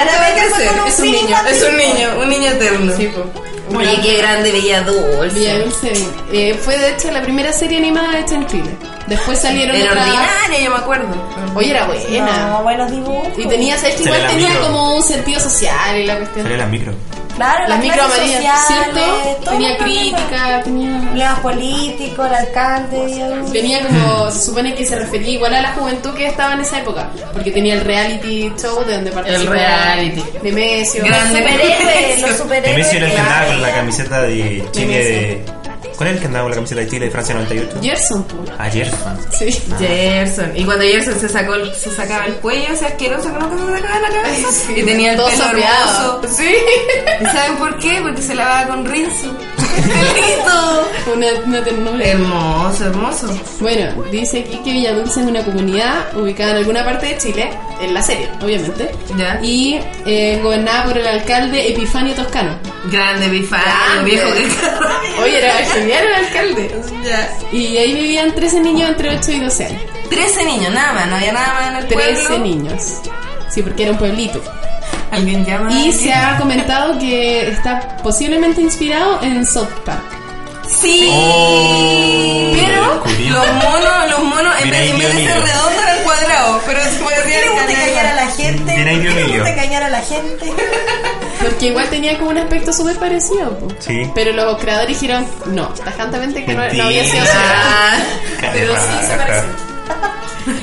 Es un niño. Es un niño, un niño eterno. Sí, pues. Oye, qué grande Bella Dulce. Villa Dulce. Eh, fue de hecho la primera serie animada hecha en Chile. Después salieron Era otras- ordinaria, yo me acuerdo. Oye, era buena. No, buenos dibujos. Y tenía, ¿sabes Igual tenía micro. como un sentido social y la cuestión. Sale la micro. Claro, Las las micro clases amarillas, sociales, ¿cierto? todo Tenía crítica, tenía... Problemas políticos, el alcalde y el- Tenía como, se supone que se refería igual a la juventud que estaba en esa época, porque tenía el reality show de donde participaba reality. Nemesio. Grande. superhéroes, los superhéroes. Nemesio era el que con la camiseta de Chile de... ¿Cuál era el que andaba con la camiseta de Chile de Francia 98? Gerson, pues. Ayer. Sí. Gerson. Y cuando Gerson se sacó el- se sacaba el cuello, ese asqueroso que nunca se sacaba de la cabeza. Sí, y tenía el todo pelo sopeado. hermoso. Sí. ¿Y saben por qué? Porque se lavaba con rinzo. ¡Pelito! Una, una ternura. Hermoso, hermoso. Bueno, dice aquí que Villadulce es una comunidad ubicada en alguna parte de Chile, en la serie, obviamente, Ya. y eh, gobernada por el alcalde Epifanio Toscano. Grande, Grande. viejo que. Oye, era genial el alcalde. Ya. Y ahí vivían 13 niños entre 8 y 12 años. 13 niños, nada más, no había nada más en el 13 pueblo. niños. Sí, porque era un pueblito. Alguien llama. a Y alguien? se ha comentado que está posiblemente inspirado en South Park. Sí. Oh, pero los monos, los monos, en vez, de ser redondos eran cuadrados. Pero se ¿Qué parecían le gusta engañar a la gente? Ahí, ¿Qué le gusta engañar a la gente? Porque igual tenía como un aspecto súper parecido. po. Sí. Pero los creadores dijeron, no, tajantemente que no, había sido así. Ah, Pero sí se parece.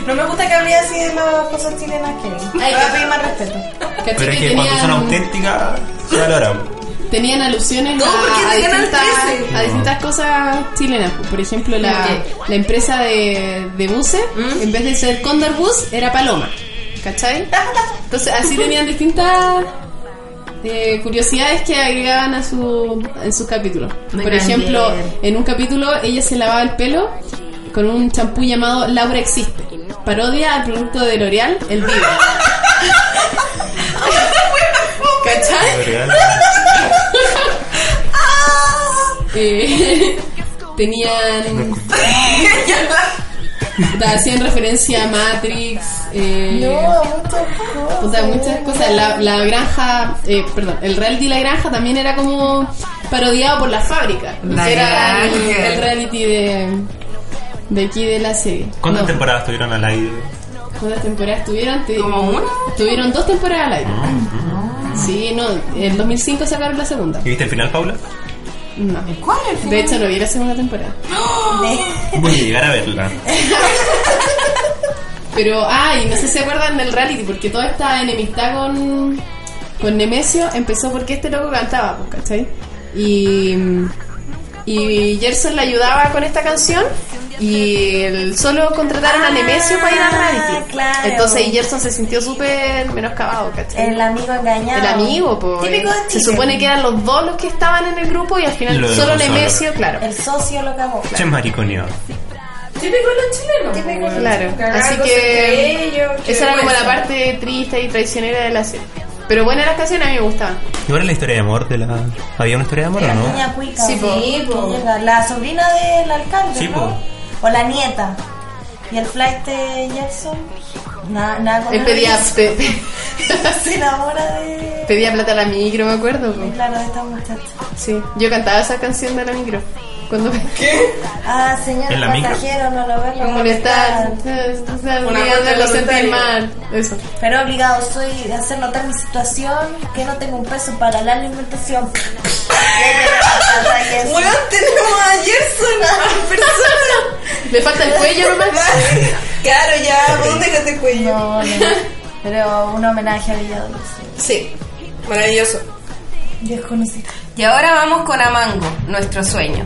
No me gusta que hable así de las cosas chilenas que Ay, Voy a que- pedir más respeto. ¿Cachai Pero es que que cuando son tenían, auténticas, se valoran. tenían alusiones ¿Cómo? ¿Por qué a, distintas, 13? a distintas cosas chilenas. Por ejemplo, la, la empresa de, de buses, ¿Mm? en vez de ser Condor Bus, era Paloma. ¿Cachai? Entonces así tenían distintas eh, curiosidades que agregaban a su, en sus capítulos. Muy Por grande. ejemplo, en un capítulo ella se lavaba el pelo con un champú llamado Laura Existe. Parodia al producto de L'Oreal, el Vivo. ¿Cachai? Eh, tenían. Hacían referencia a Matrix. Eh, No, muchas cosas. puta, muchas cosas. La, la granja, eh, perdón, el reality La Granja también era como parodiado por la fábrica. La era el, reality de, de aquí de la serie. ¿Cuántas No, temporadas tuvieron al aire? ¿Cuántas temporadas tuvieron? ¿Como una? Tuvieron dos temporadas al aire. Sí, no, en 2005 sacaron la segunda. ¿Y viste el final, Paula? No. ¿Cuál es el De hecho, no vi la segunda temporada. Voy a llegar a verla. Pero, ay, no sé si se acuerdan del reality, porque toda esta enemistad con, con Nemesio empezó porque este loco cantaba, pues, ¿cachai? Y, y Gerson le ayudaba con esta canción y el- solo contrataron a Nemesio para ir al reality. Ah, claro. Entonces y Gerson se sintió súper menoscabado, ¿cachai? El amigo engañado. El amigo, pues. Típico de Se supone que eran los dos los que estaban en el grupo y al final Lo solo. Nemesio, claro. El socio lo cagó. Che mariconio. Típico los chilenos. Típico. Claro, Cagándose así que esa era como la parte triste y traicionera de la serie. Pero buenas las canciones, a mí me gustaban. ¿Y ahora la historia de amor de la... ¿Había una historia de amor o La no? niña cuica. Sí, po. La sobrina del alcalde, Sí, ¿no? O la nieta. Y el flight de Jackson. Nada, nada con Él pedía, Luis. pe- pe- Se enamora de. pedía plata a la micro, me acuerdo. Claro, de esta muchacha. Sí, yo cantaba esa canción de la micro. Cuando Ah, señor ¿En la micro? pasajero, no lo ve. ¿Cómo le estás? Una vuelta lo sentí voluntaria. mal. Eso. Pero obligado soy de hacer notar mi situación, que no tengo un peso para la alimentación. Weón, tenemos a Gerson en persona. Le falta el cuello nomás. Claro, ya, ¿dónde dejaste cuello? No, no, pero un homenaje a Villa Sí, maravilloso. Desconocida. Y ahora vamos con Amango, nuestro sueño.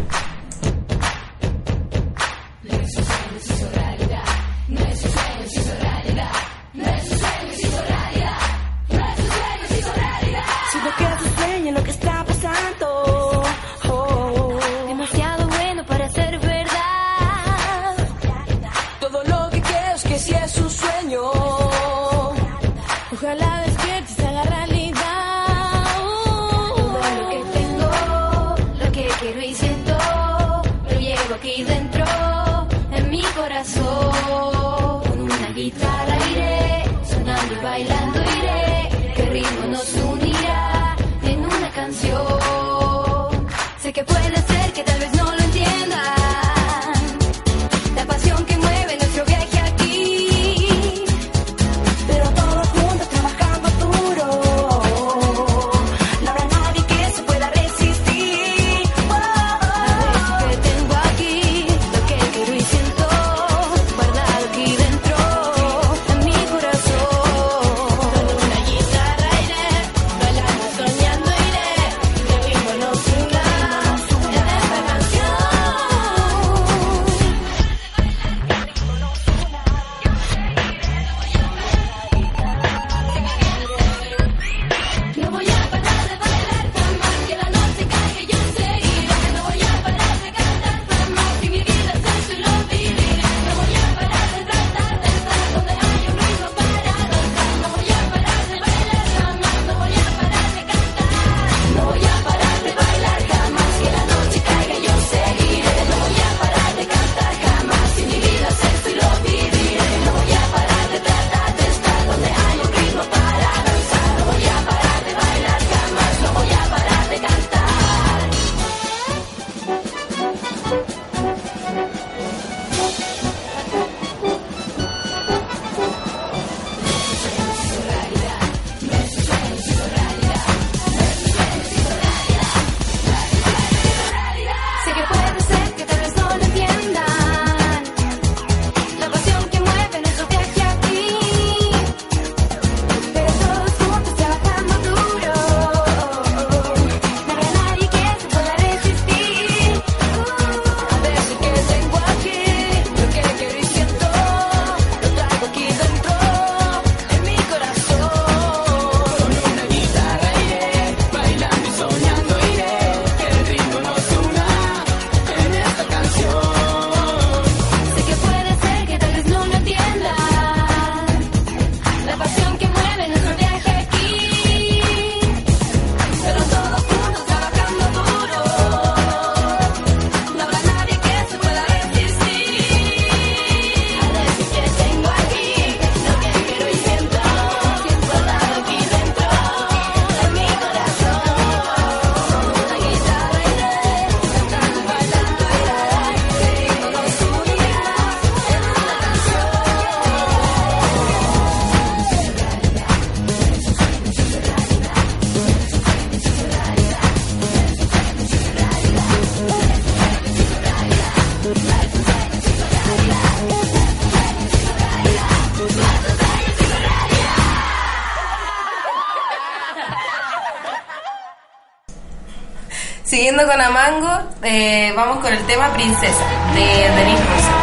vamos con el tema Princesa de Denise Rosa.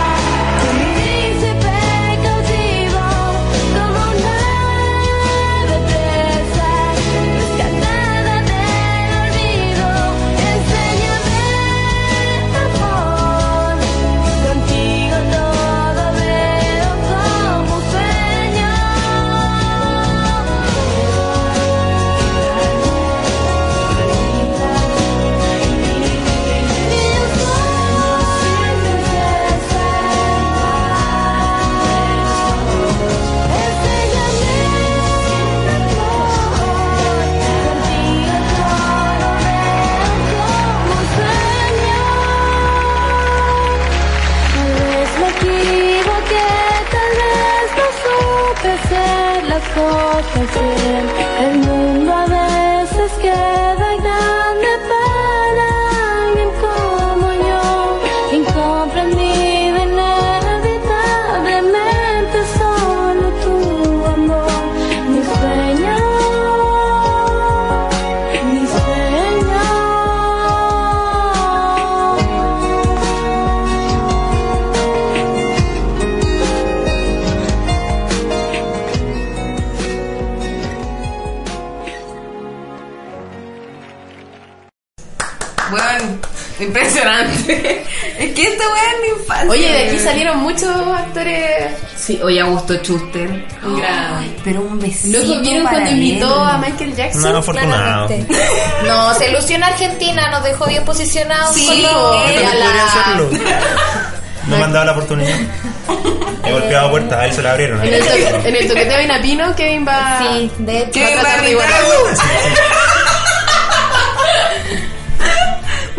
Es que esta weá es mi infancia. Oye, de aquí salieron muchos actores. Sí, oye, Augusto Schuster. Gran. Ay, pero un besito. Loco, ¿vieron para cuando él. invitó a Michael Jackson? No, afortunado. No, se ilusiona Argentina, nos dejó bien posicionados. Sí, hacerlo. No me han dado la oportunidad. He golpeado puertas, a él se la abrieron. En el, toque- en el toqueteo inapino, Kevin va. Sí, de hecho. ¿Qué va a de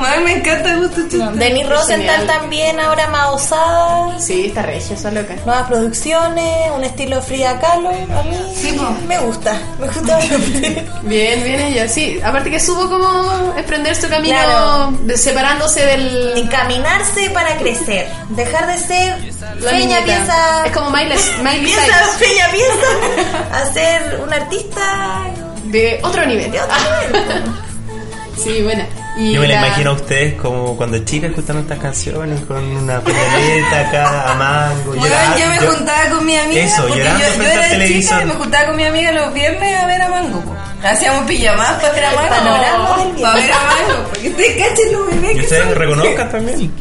Ay, me encanta Augusto Schuster. Denis Rosenthal también, ahora más osada. Sí, está regia, esa loca. Nuevas producciones, un estilo Frida Kahlo. A mí Sí, me gusta, me gusta bastante. Bien, bien ella. Sí, aparte que supo como emprender su camino Claro. de- separándose del. Encaminarse para crecer, dejar de ser La Peña piensa. Es como Miley, Miley piensa. Peña piensa a ser un artista De otro nivel. de otro nivel. Sí, buena. Y Yo me la la- imagino a ustedes como cuando chicas escuchando estas canciones con una pañoleta acá a mango, Bueno, llorando. yo me Yo- juntaba con mi amiga. Eso, porque llorando yo, yo frente al era televisor. chica y me juntaba con mi amiga los viernes a ver a Mango. Hacíamos pijamadas para ver a Mango. panorama Para ver a Mango. Porque ustedes cachen los bebés Y que ustedes reconozcan también.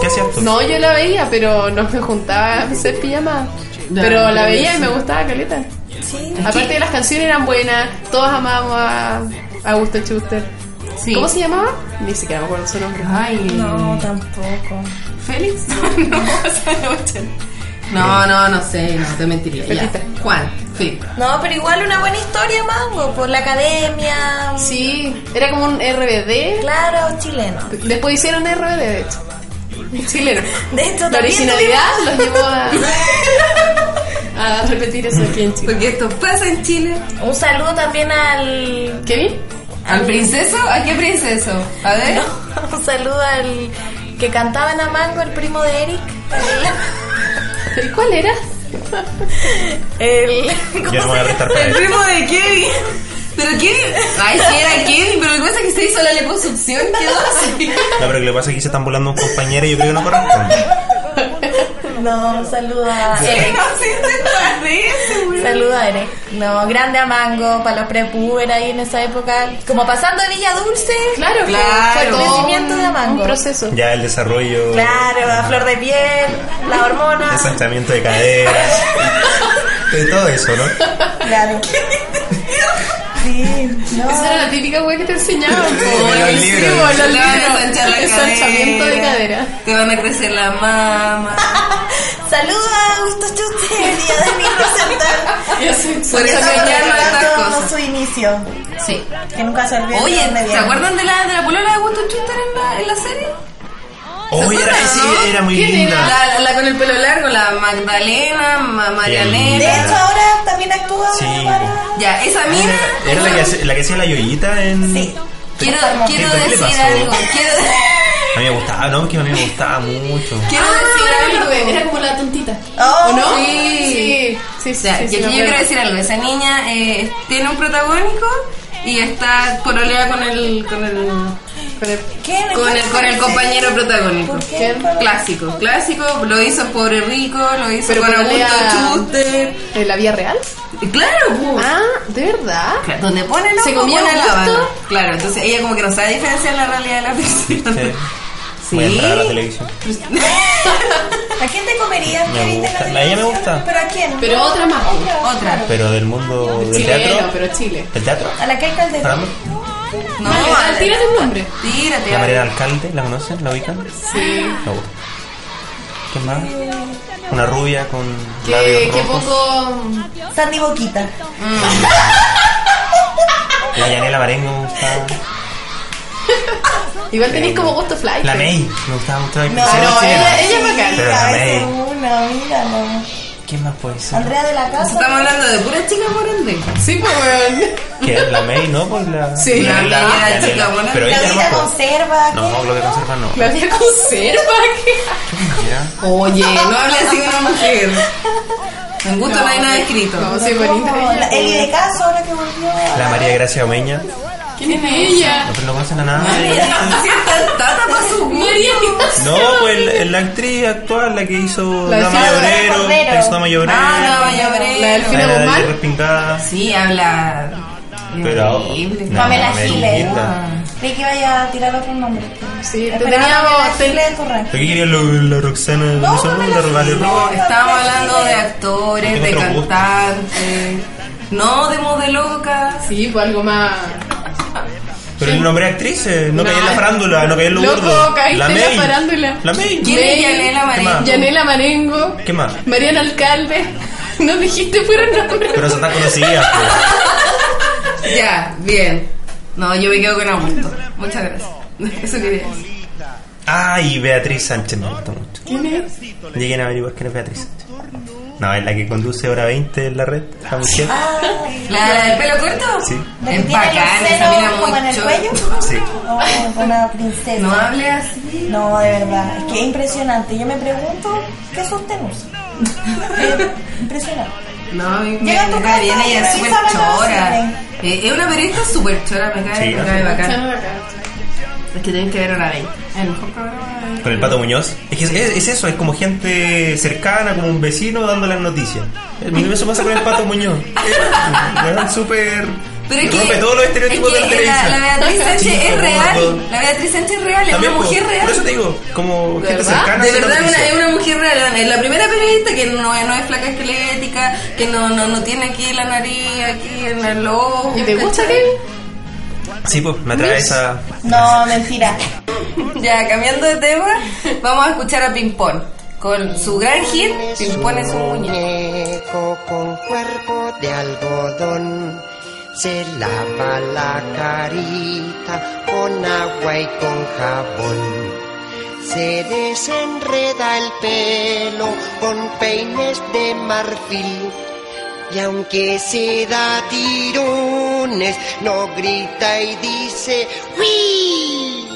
¿Qué hacías tú? No, yo la veía, pero no me juntaba a hacer pijama. Pero la veía y me gustaba caleta. Sí. Aparte de las canciones eran buenas, todos amábamos a a Augusto Schuster. Sí. ¿Cómo se llamaba? Ni siquiera me acuerdo su nombre. Ay, No, tampoco. ¿Félix? no, no, no, no sé, no te mentiría. Ya. Juan, sí. No, pero igual una buena historia, Mango, por la academia. Sí, era como un RBD. Claro, chileno. Después hicieron RBD, de hecho. Chileno. De hecho, La originalidad los llevó a, a repetir eso aquí en Chile. Porque esto pasa en Chile. Un saludo también al. ¿Kevin? ¿Al princeso? ¿A qué princeso? A ver. Un saludo al que cantaba en Amango, el primo de Eric. ¿Y cuál era? El. Yo no El primo de Kevin. Pero Kevin. Ay, sí, era Kevin, pero lo que pasa es que se hizo la liposucción, quedó así. No, pero lo que pasa es que se están volando un compañero y yo creo que no corresponde. No, un saludo a Eric. Saludo a Eric. No, grande a Mango, para los prepuber ahí en esa época. Como pasando de Villa Dulce. Claro, Claro. fue todo Crecimiento de Amango. un proceso. Ya el desarrollo, Claro, a flor de piel, la hormona. ensanchamiento de caderas, de todo eso, ¿no? Claro. Sí, no. Esa era la típica wea que te enseñaban. En po. los Sí, libros. los Te van a libros. ensanchar la Ensanchamiento de cadera. Te van a crecer la mama. Saludos a Augusto Chuster y a Denis Rosenthal. Por eso recordando cosas. su inicio. Sí. Que nunca se olvide. Oye, ¿se acuerdan de la, de la polola de Augusto Schuster en la, en la serie? Oye, era, acuerdan, sí, era muy ¿Quién linda. La, la con el pelo largo, la Magdalena, Ma- María Bien. De hecho, ahora también actúa Sí, para... Ya, esa mina. Era la que, hace- la que hacía la yoyita en... Sí. Quiero, ¿Qué- quiero decir pasó? algo. Quiero, A mí me gustaba, no, que a mí me gustaba mucho. quiero Ah, decir algo. Era como la tontita. Oh, ¿O no? Sí. Sí, sí, y aquí yo quiero decir algo. Esa niña eh, tiene un protagónico y está pololea con el, con el, Con el- ¿Quién? con el, con el compañero protagónico. ¿Por qué? Clásico, clásico. Lo hizo Pobre Rico, lo hizo Pero con Augusto Schuster. ¿En la vía real? Claro. Ah, ¿de verdad? Donde pone el ¿Se pone la bala. Claro, entonces ella como que no sabe diferenciar la realidad de la ficción. Sí. Voy a entrar a la televisión. ¿A quién te comerías? Me ¿Qué en la gusta, a ella me gusta. ¿Pero a quién? Pero otra más. Otra. Pero del mundo del Chileno, teatro. pero Chile. ¿El teatro? A la que hay Calderón. Para mí. No, Ah, a la- tírate un nombre. Tírate. La Mariana Alcalde, ¿la conocen? ¿La ubican? Sí. Me gusta. ¿Quién más? Una rubia con Que, labios que rojos. poco. Sandy Boquita. La Yanela Marengo me. Igual tenéis como gusto fly. La May, me gustaba mucho la No, no, chilena. ella, ella me me Pero la May. una no. ¿Quién más puede ser? Andrea de la Casa. Estamos hablando de puras chicas morende. Sí, pues, weón. ¿Quién? La May, ¿no? Pues la. Sí. la, La Yanela. chica buena. Pero ella no me acuerdo. conserva. No, lo que conserva no. La vía conserva. ¿qué? Ya. Oye, no hable así de una mujer. En gusto no, hay nada escrito. No. La Eli de Caso, ahora que volvió. a- La María Gracia Omeña. ¿Quién es ella? ¿No, no conocen a nada? María, No, pues el- la actriz actual, la que hizo La Dama Cordero. la hizo Dama Llobrero. Ah, no, vaya La Obrero. Delfina Guzmán. Sí, habla. Pero. horrible. no, Pamela me Giles. Creí que iba a tirar otro nombre. Sí, te teníamos- de Torrent. ¿Por qué quería la Roxana? No, no, No, estábamos hablando de actores, de cantantes, no de modelocas. Sí, pues algo más. Pero el nombre de actrices, no, No. caía en la farándula, no caía en lo Loco, gordo. caíste La en May. la farándula. La May. ¿Quién es May, Yanela. Marengo? Yanela Marengo, ¿Qué más? Mariana Alcalde. No dijiste fueron nombres. Pero son tan conocidas, pues. Ya, bien. No, yo me quedo con Augusto. Muchas gracias. Eso quería decir. Ah, y Beatriz Sánchez me gusta mucho. ¿Quién es? Lleguen a averiguar quién es Beatriz Sánchez. No, es la que conduce hora 20 en la red, la mujer. ¿La del pelo corto? Sí. ¿La que Es tiene bacán, los esa mina como en el mucho. cuello? Sí. Oh, una princesa. No hable así. No, de verdad. Es que es impresionante. Yo me pregunto, ¿qué? Es impresionante. No, me, Llega tu casa y ella es súper chora. es una periodista súper chora, me cae, Sí, me cae bacán. La. Es que tienen que ver hora 20. El mejor programa de- Con el Pato Muñoz. Es que es, es eso, es como gente cercana, como un vecino dando las noticias. A eso pasa con el Pato Muñoz. Es súper... Pero es que, rompe todos los estereotipos es de la que la, televisión. la Beatriz Sánchez es real. La Beatriz Sánchez es real, es También, una po, mujer real. Por eso te digo, como ¿De gente verdad? cercana. De verdad, una- es una mujer real. Es la primera periodista que no, es- no es flaca esquelética, que no, no, no tiene aquí la nariz, aquí en el ojo. ¿Y te gusta. Kevin? Sí, pues, me atrae esa... No, mentira. Ya, cambiando de tema, vamos a escuchar a Pimpón. Con su gran hit, Pimpón es un muñeco con cuerpo de algodón. Se lava la carita con agua y con jabón. Se desenreda el pelo con peines de marfil. Y aunque se da tirones, no grita y dice ¡Wii!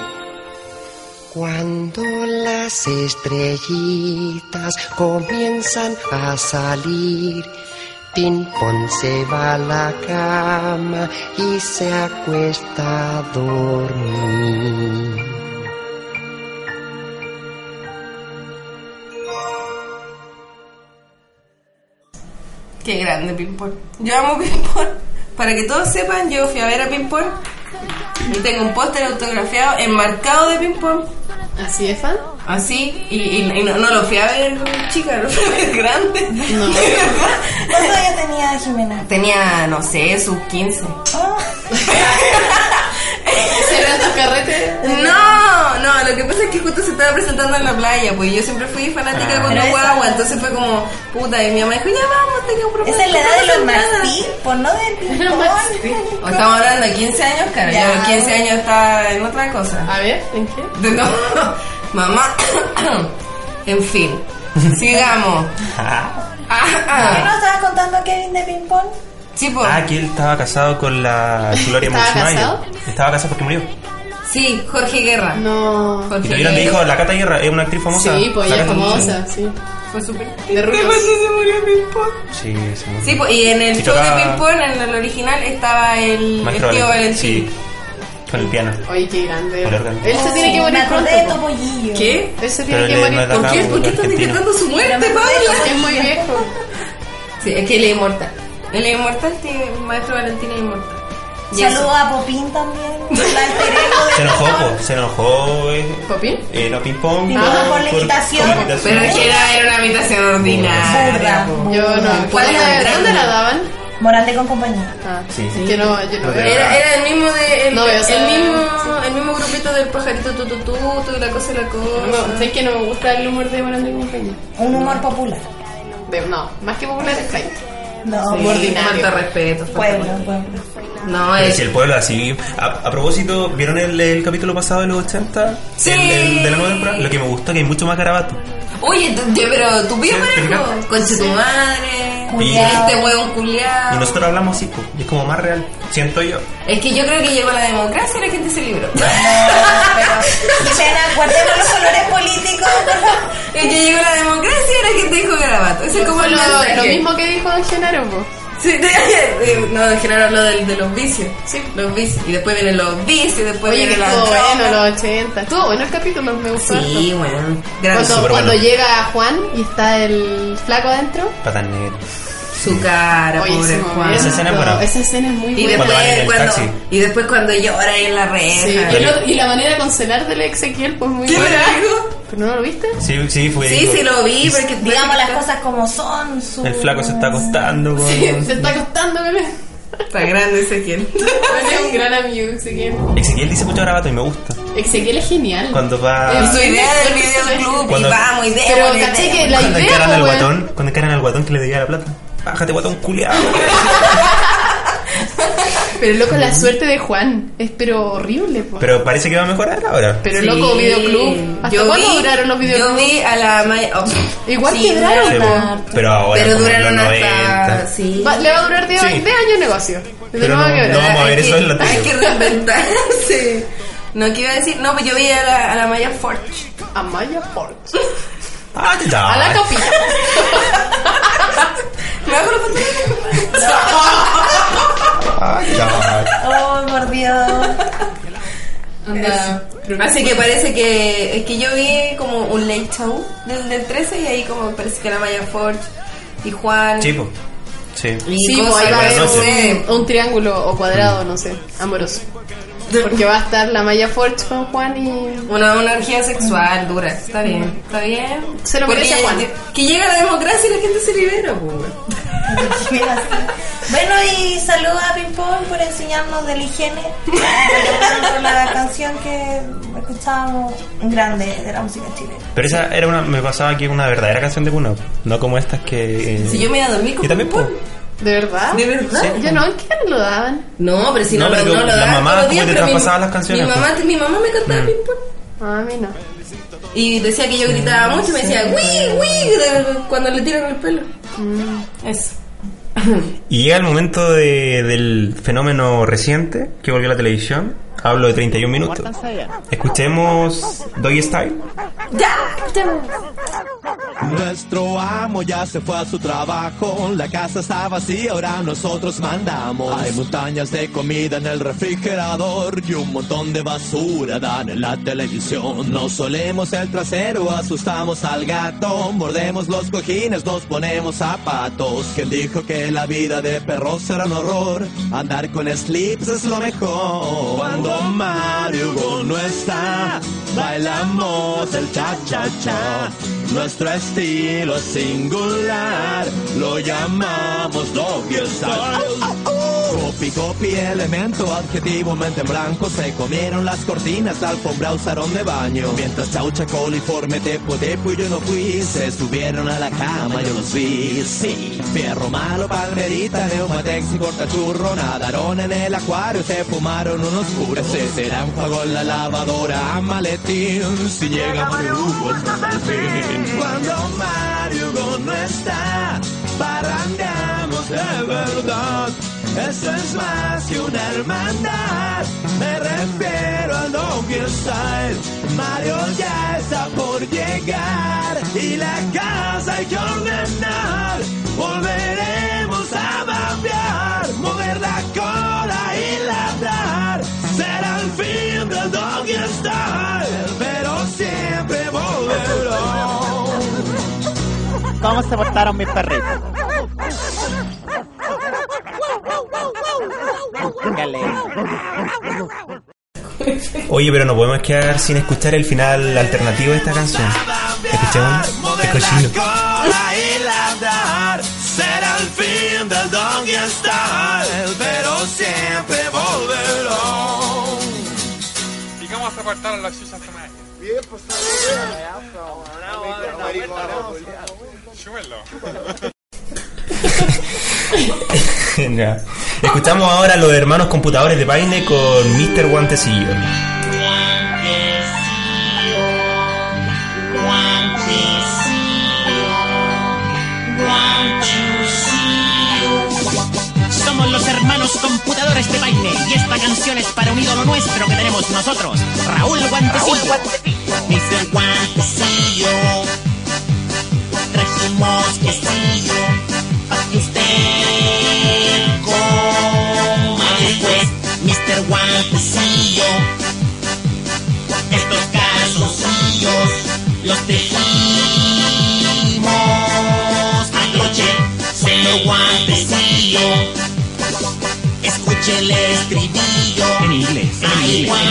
Cuando las estrellitas comienzan a salir, Pimpón se va a la cama y se acuesta a dormir. Qué grande Pimpón. Yo amo Pimpón. Para que todos sepan, yo fui a ver a Pimpón y tengo un póster autografiado enmarcado de Pimpón. ¿Así es fan? Así, y, y- y no, no lo fui a ver chica, lo fui a ver grande. No. ¿Cuántos años tenía Jimena? Tenía, no sé, sus 15. Ah, ¿Se eran tus carretes? No, no, lo que pasa es que justo se estaba presentando en la playa, pues yo siempre fui fanática Ah. esa- guagua, entonces fue como, puta, y mi mamá dijo, ya vamos, tengo un propósito. esa es la edad de los. Martí, por no ping-pong. O estamos hablando de 15 años, cara, yo Ya. los 15 años estaba en otra cosa. A ver, ¿en qué? De no, mamá, en fin, sigamos. Ah, ¿Qué ah. nos estabas contando, Kevin, de ping-pong? Sí, pues, Ah, que él estaba casado con la Gloria ¿Estaba casado? Estaba casado porque murió. Sí, Jorge Guerra. No. Y Jorge lo vieron de hijo, la Cata Guerra es una actriz famosa. Sí, pues La ella es famosa, sí. Fue súper... De. Después se murió Pimpón. Sí, sí. Sí, pues, y en el Y show tocaba- de Pimpón, en el original, estaba el, el Maestro tío Valentín. Sí, con el piano. Oye, qué grande. Por. Él se tiene que morir pronto. de. ¿Qué? Él se tiene que morir acá, ¿Qué? ¿Por qué estás argentino. decretando su muerte, Paula? Es muy viejo. Sí, es que él es inmortal. Él es inmortal, tiene el maestro Valentín es inmortal. Y Saludo eso. a Popín también, Se enojó, se enojó. Eh, ¿Popín? eh, no, ping pong. Ping pong por la imitación. Pero es que era, era una habitación ordinaria. Burda. Yo no. ¿Cuál ¿Dónde, era ¿Dónde la daban? Morante con compañía. Ah, Sí, sí. que no, yo no. Era, era el mismo de el, No o sea, el mismo sí. el mismo grupito del pajarito tutututu y la cosa y la cosa. No, sé que no me gusta el humor de Morandé y compañía. Un humor popular. De- no, más que popular es hate. No, Sí. ordinario. Respeto. respeto. pueblo. No, es si el pueblo así. A, a propósito, ¿vieron el, el capítulo pasado de los 80? Sí. El, el de la nueva temporada. Lo que me gustó que hay mucho más garabato. Oye, tú- yo, pero tu Sí, parejo. Conche tu madre. Culiao. Este hueón Y culiao. nosotros hablamos así, pues, y es como más real. Siento yo. Es que yo creo que llegó la democracia y la gente se libró. Jimena, guardemos los colores políticos. Es que llegó la democracia y la gente dijo garabato. Es como lo, lo mismo que dijo Don Genaro, po. Sí, de- de- no, en general hablo del- de, los vicios. Sí, los vicios. Y después vienen los vicios, después Oye, vienen las bueno los 80. Estuvo bueno el capítulo, me gustó. Sí, harto. bueno. Cuando, cuando bueno. llega Juan y está el flaco adentro. Patas negras. Su cara, Oye, pobre Juan. Esa escena es buena. Esa escena es muy Y buena. Cuando en después, cuando, taxi. y después cuando llora ahí en la reja. Sí, y, lo- y la manera de consolar del Ezequiel, pues muy ¿Qué buena. ¿Pero no lo viste? Sí, sí, fue. Sí, sí lo vi, porque Digamos las cosas como son. Su... El flaco se está acostando con. Sí, se está acostando, bebé. Está grande Ezequiel. Es un gran amigo, Ezequiel. Ezequiel dice mucho grabato y me gusta. Ezequiel es genial. Cuando va. Es Su idea del videoclub Cuando- y vamos y Pero caché que la Cuando idea, encaran al pues, guatón, cuando encaran al guatón que le debía la plata. Bájate, guatón culiado. Pero loco, la suerte de Juan es pero horrible. Pero parece que va a mejorar ahora. Pero Sí. loco, videoclub. ¿Hasta Yo cuándo vi- duraron los Yo videoclubs? vi a la Maya. oh, Igual sí, que duraron, Sí, po. pero ahora. Pero como en duraron los hasta. 90. Sí. Va- le va a durar 10 Sí. años de negocio. Pero no- vamos a ver Hay eso que- en la tele. Hay que reinventarse. No, ¿qué iba a decir? No, pues yo vi a la, a la Maya Forge. A Maya Ford. Ah, ya. A la capilla. ¿Me hago la pantalla? Ah, ya. Oh, por Dios. Anda. Así que parece que es que yo vi como un late show del, del 13 y ahí como parece que la Maya Forge y Juan Chipo. Sí. y Sí, pues ahí va a haber un, un triángulo o cuadrado, no sé, amoroso. Porque va a estar la Maya Forge con Juan y. Una, una orgía sexual dura. Está bien, está bien. Se lo merece Juan. Que, que llega la democracia y la gente se libera, pues. Bueno, y saludos a Pimpón por enseñarnos de la higiene. Por la canción que escuchábamos grande de la música chilena. Pero esa era una. Me pasaba que una verdadera canción de cuna. No como estas que. eh, Si yo me iba a dormir con Y también, Pum po. ¿De verdad? ¿De verdad? Sí. Yo no, ¿en qué no lo daban? No, pero si no, No, lo, pero no lo la daban mamá todos los días, te pero mi- traspasaba las canciones, Mi mamá, pues. mi mamá me cantaba Mm. Ping Pong. A mí no. Y decía que yo gritaba mucho y me decía, ¡Wii, wii! Cuando le tiran el pelo. Eso. Y llega el momento de- del fenómeno reciente que volvió a la televisión. Hablo de 31 minutos. Escuchemos Doggy Style. Nuestro amo ya se fue a su trabajo, la casa está vacía, ahora nosotros mandamos. Hay montañas de comida en el refrigerador y un montón de basura dan en la televisión. Nos solemos el trasero, asustamos al gato, mordemos los cojines, nos ponemos zapatos. ¿Quién dijo que la vida de perros era un horror? Andar con slips es lo mejor. Cuando Mario Hugo no está, bailamos el cha-cha-cha. Nuestro estilo es singular, lo llamamos doggy. Copy, copy, elemento, adjetivo, mente en blanco. Se comieron las cortinas, la alfombra usaron de baño. Mientras chaucha, coliforme, tepo, tepo y yo no fui. Se subieron a la cama, yo los vi. Sí, fierro malo, palmerita, neumatex y cortachurro. Nadaron en el acuario, se fumaron unos puros. Se será un juego en la lavadora, maletín. Si llega Mario Hugo, hasta el fin. Cuando Mario Hugo no está, parrandeamos de verdad. Eso es más que una hermandad. Me refiero al Doggy Style. Mario ya está por llegar y la casa hay que ordenar. Volveremos ¿Cómo se portaron mis perritos? Oye, pero no podemos quedar sin escuchar el final alternativo de esta canción. Escuchemos. Es cochino. y ladrar. Será el fin del Doggy Style, pero siempre volverá. ¿Y cómo se portaron los chuchas también? Bien, pues Escuchamos ahora a los hermanos computadores de Paine con Mr. Guantecillo. Somos los hermanos computadores de baile y esta canción es para un ídolo nuestro que tenemos nosotros, Raúl Guantecillo. Mr. Guantecillo, trajimos quesillo para que usted coma después. Mr. Guantecillo, estos calzoncillos los tejimos anoche, señor Guantecillo. Escuche el estribillo. En inglés. En inglés.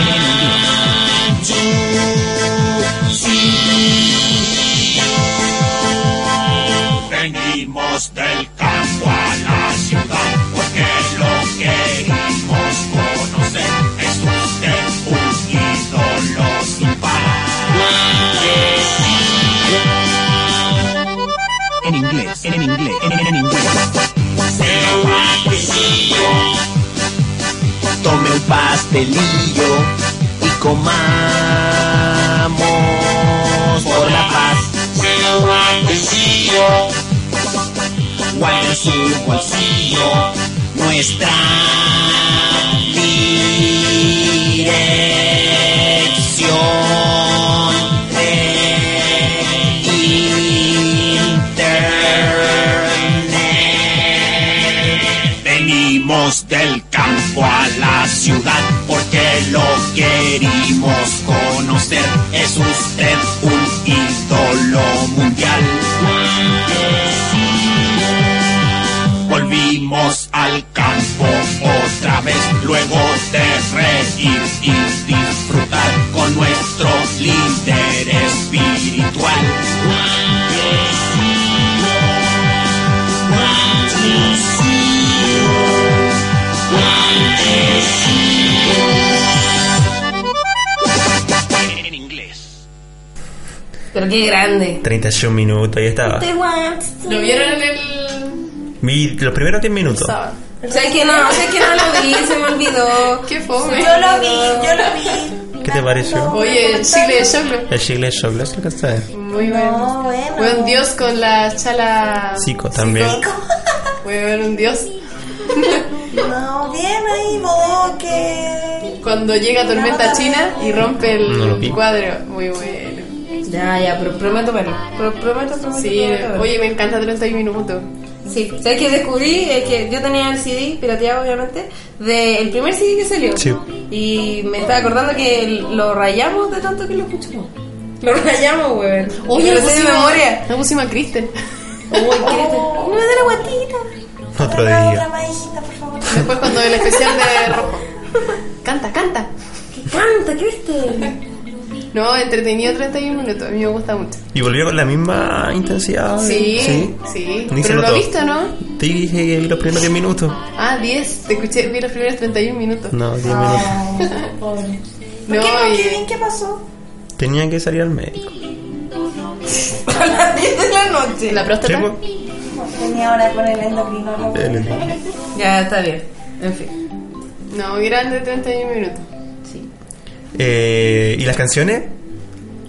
Venimos del campo a la ciudad porque lo querimos conocer. Es usted un ídolo sin En inglés. En, en inglés. En, en, en inglés. Tome un pastelillo y comamos por la paz. Guarde en su bolsillo nuestra dirección de internet. Venimos del campo a la ciudad porque lo querimos conocer. Es usted un ídolo mundial. Reír y disfrutar con nuestro líder espiritual. En inglés. Pero qué grande. 31 minutos, ahí estaba. ¿Lo vieron en el Mi, los primeros 10 minutos. sábado? ¿Sabes que no? ¿Sabes que no lo vi? Se me olvidó. Qué fome. Yo lo vi, yo lo vi. ¿Qué te pareció? Oye, el chile de choclo. El Chile Chocolate, lo que está. Muy bueno. No, bueno. Buen dios con la chala. Zico también. Puede ver un dios. No, bien ahí, bodoque. Cuando llega Tormenta China y rompe el No cuadro. Muy bueno. Ya, ya, pero prometo verlo. Pro- prometo, prometo. Sí, prometo oye, me encanta 31 minutos. Sí, ¿sabes qué descubrí? Es que yo tenía el CD, pirateado obviamente, del primer CD que salió. Sí. Y me estaba acordando que lo rayamos de tanto que lo escuchamos. Lo rayamos, weón. Oye, lo sé de pusimos, memoria. no pusimos a Kristen. Uy, ¿qué No me da la guatita. Otro Otra día. maízita, por favor. Después cuando el especial de rojo. Canta, canta. ¿Qué canta, Kristen? No, entretenido 31 minutos. A mí me gusta mucho. Y volvió con la misma intensidad. Sí, Sí. sí. Pero lo viste, ¿no? Te dije que vi los primeros 10 minutos. Ah, 10. Te escuché, vi los primeros 31 minutos. No, 10 minutos. ¿Por No, qué no? ¿Qué bien? ¿Qué pasó? Tenía que salir al médico. A las 10 de la noche. ¿La próstata? ¿Sí, pues? Tenía ahora con el endocrinólogo. El- Ya, está bien. En fin. No, grande 31 minutos. Eh, ¿Y las canciones?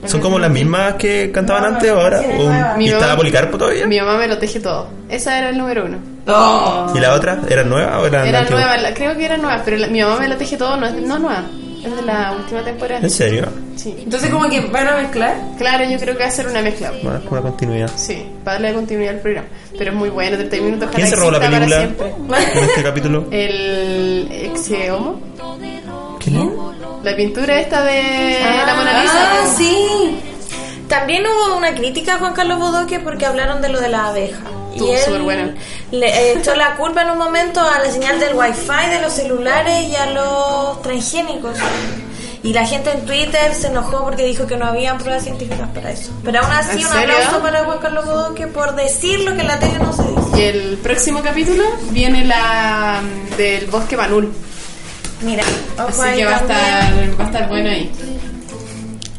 ¿Son como las mismas que cantaban antes o ahora? ¿O un- Mi ¿Y mamá- estaba Policarpo todavía? Mi mamá me lo teje todo. Esa era el número uno. ¿Y la otra? ¿Era nueva o era Era nueva, la- creo que era nueva, pero la- mi mamá me lo teje todo, no es, no nueva. Es de la última temporada. ¿En serio? Sí. Entonces, como que van a mezclar. Claro, yo creo que va a ser una mezcla. Bueno, una continuidad. Sí, para darle continuidad al programa. Pero es muy bueno, 30 minutos. ¿Quién se robó la película en este capítulo? El ex homo. La pintura esta de Ah, la Mona Lisa. ah, sí. También hubo una crítica a Juan Carlos Bodoque porque hablaron de lo de la abeja. Y él superbuena. le echó la culpa en un momento a la señal del wifi de los celulares y a los transgénicos. Y la gente en Twitter se enojó porque dijo que no habían pruebas científicas para eso. Pero aún así, ¿En un serio? aplauso para Juan Carlos Bodoque por decir lo que en la tele no se dice. Y el próximo capítulo viene la mm, del bosque Banul. Mira, Así que va a, estar, va a estar bueno ahí.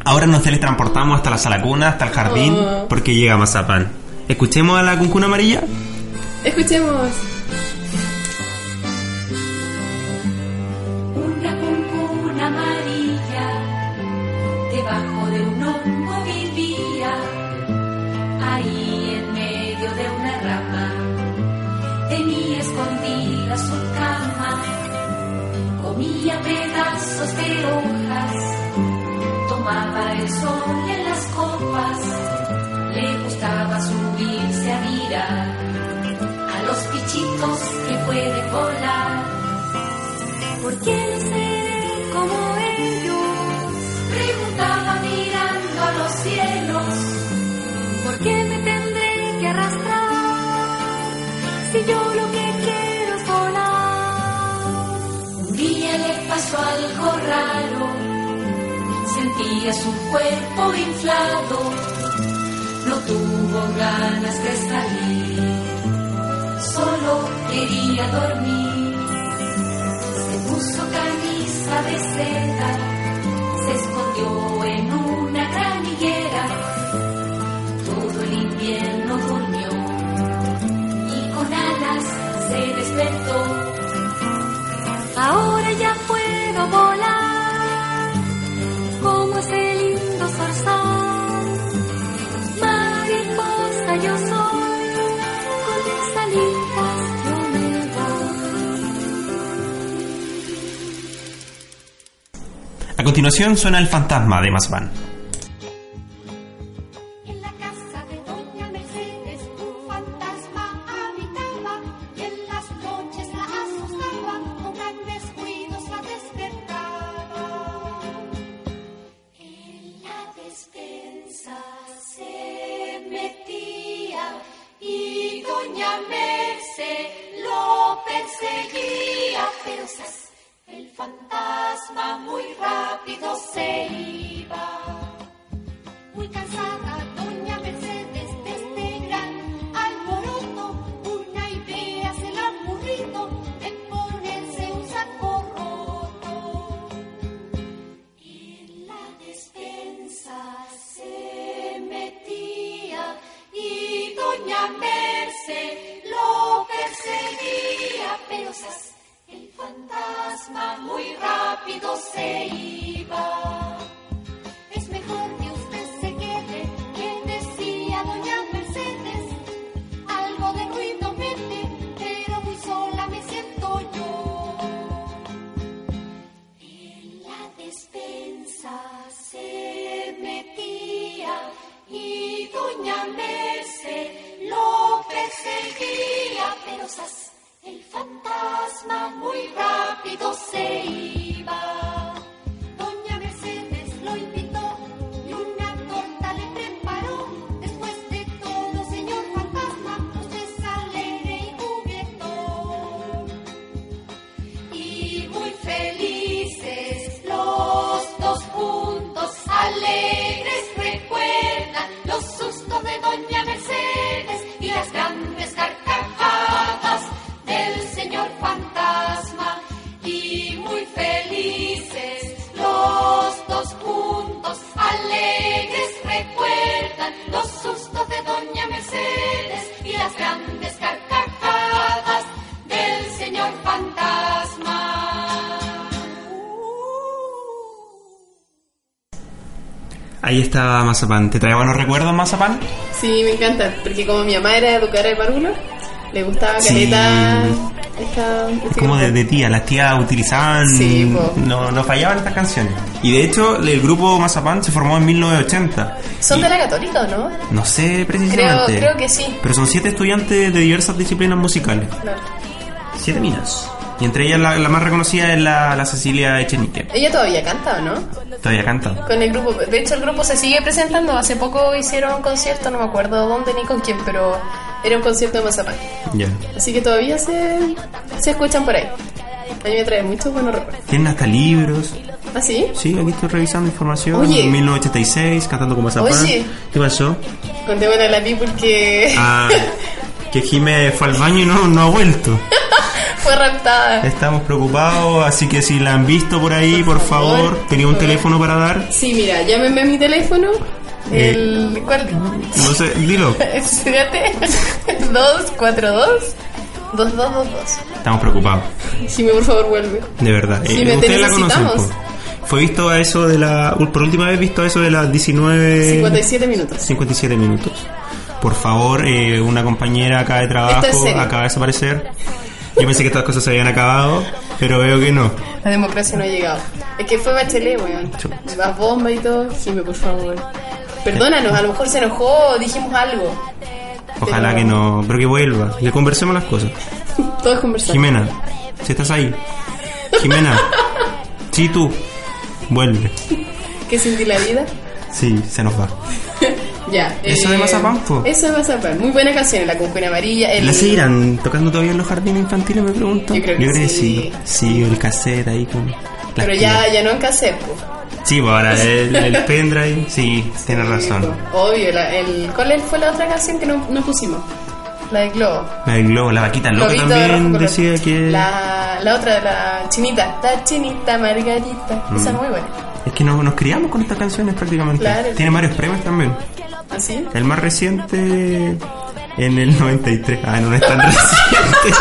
Ahora nos teletransportamos hasta la sala cuna, hasta el jardín, Oh. porque llega Mazapán. Escuchemos a la cuncuna amarilla. Escuchemos. El sol en las copas, le gustaba subirse a mirar a los bichitos que pueden volar. ¿Por qué sentía su cuerpo inflado, no tuvo ganas de salir, solo quería dormir. Se puso camisa de seda, se escondió en una gran higuera, todo el invierno durmió y con alas se despertó. Ahora ya continuación suena el fantasma de Mazapán. Mazapán. ¿Te trae buenos recuerdos, Mazapán? Sí, me encanta, porque como mi mamá era educadora de párvulo, le gustaba Sí. caleta esta, como de, de tía, las tías utilizaban. Sí, no, no fallaban estas canciones. Y de hecho, el grupo Mazapán se formó en 1980. ¿Son de la católica o no? No sé Creo, precisamente. creo que sí. Pero son siete estudiantes de diversas disciplinas musicales. Claro. Siete minas. Y entre ellas la, la más reconocida es la, la Cecilia Echenique. Ella todavía canta, ¿o no? Todavía canta. Con el grupo. De hecho, el grupo se sigue presentando. Hace poco hicieron un concierto, no me acuerdo dónde ni con quién, pero era un concierto de Mazapán. Ya. Así que todavía se, se escuchan por ahí. A mí me trae muchos buenos recuerdos. Tienen hasta libros. ¿Ah, sí? Sí, aquí estoy revisando información. Oye. En 1986, cantando con Mazapán. Oye. ¿Qué pasó? Contémosle a la Pi porque Ah, que Jimé fue al baño y no, no ha vuelto. fue raptada. Estamos preocupados, así que si la han visto por ahí, por, favor, tenía un teléfono para dar. Sí, mira, llámenme a mi teléfono. Eh. El. ¿Cuál? No sé, dilo. Espérate. 242 2222. Estamos preocupados, Jimmy, por favor, vuelve. de verdad. Sí, Eh, me- te ustedes la conocen. Fue visto a eso de la. Por última vez visto a eso de las 19. 57 minutos. 57 minutos. Por favor, eh, una compañera acá de trabajo acaba de desaparecer. Yo pensé que todas las cosas se habían acabado, pero veo que no. La democracia no ha llegado. Es que fue Bachelet, weón. Las bombas y todo. Jimmy, por favor. Perdónanos, a lo mejor se enojó, dijimos algo. Ojalá Pero- que no, pero que vuelva, que conversemos las cosas. Todo es conversar. Jimena, si estás ahí. Jimena, sí tú, vuelve. ¿Qué sentí la vida? Sí, se nos va. Ya. Eso de Mazapán, po. Eso de Mazapán. Muy buena canción, La Conjuina Amarilla. El... ¿La seguirán tocando todavía en los jardines infantiles, me pregunto? Yo creo que sí. sí. Sí, el cassette ahí con... Pero ya, ya no en cassette, pues. Sí, pues ahora el, el pendrive, sí, tienes razón. Obvio, la- el, ¿cuál fue la otra canción que no, no pusimos? La de Globo. La del globo, la vaquita loca Globito de rojo también decía que... La, la otra, la chinita. La chinita Margarita. Mm. Esa es muy buena. Es que nos, nos criamos con estas canciones prácticamente. Claro. Tiene varios premios también. ¿Así? El más reciente en el 93. Ah, no, es tan reciente.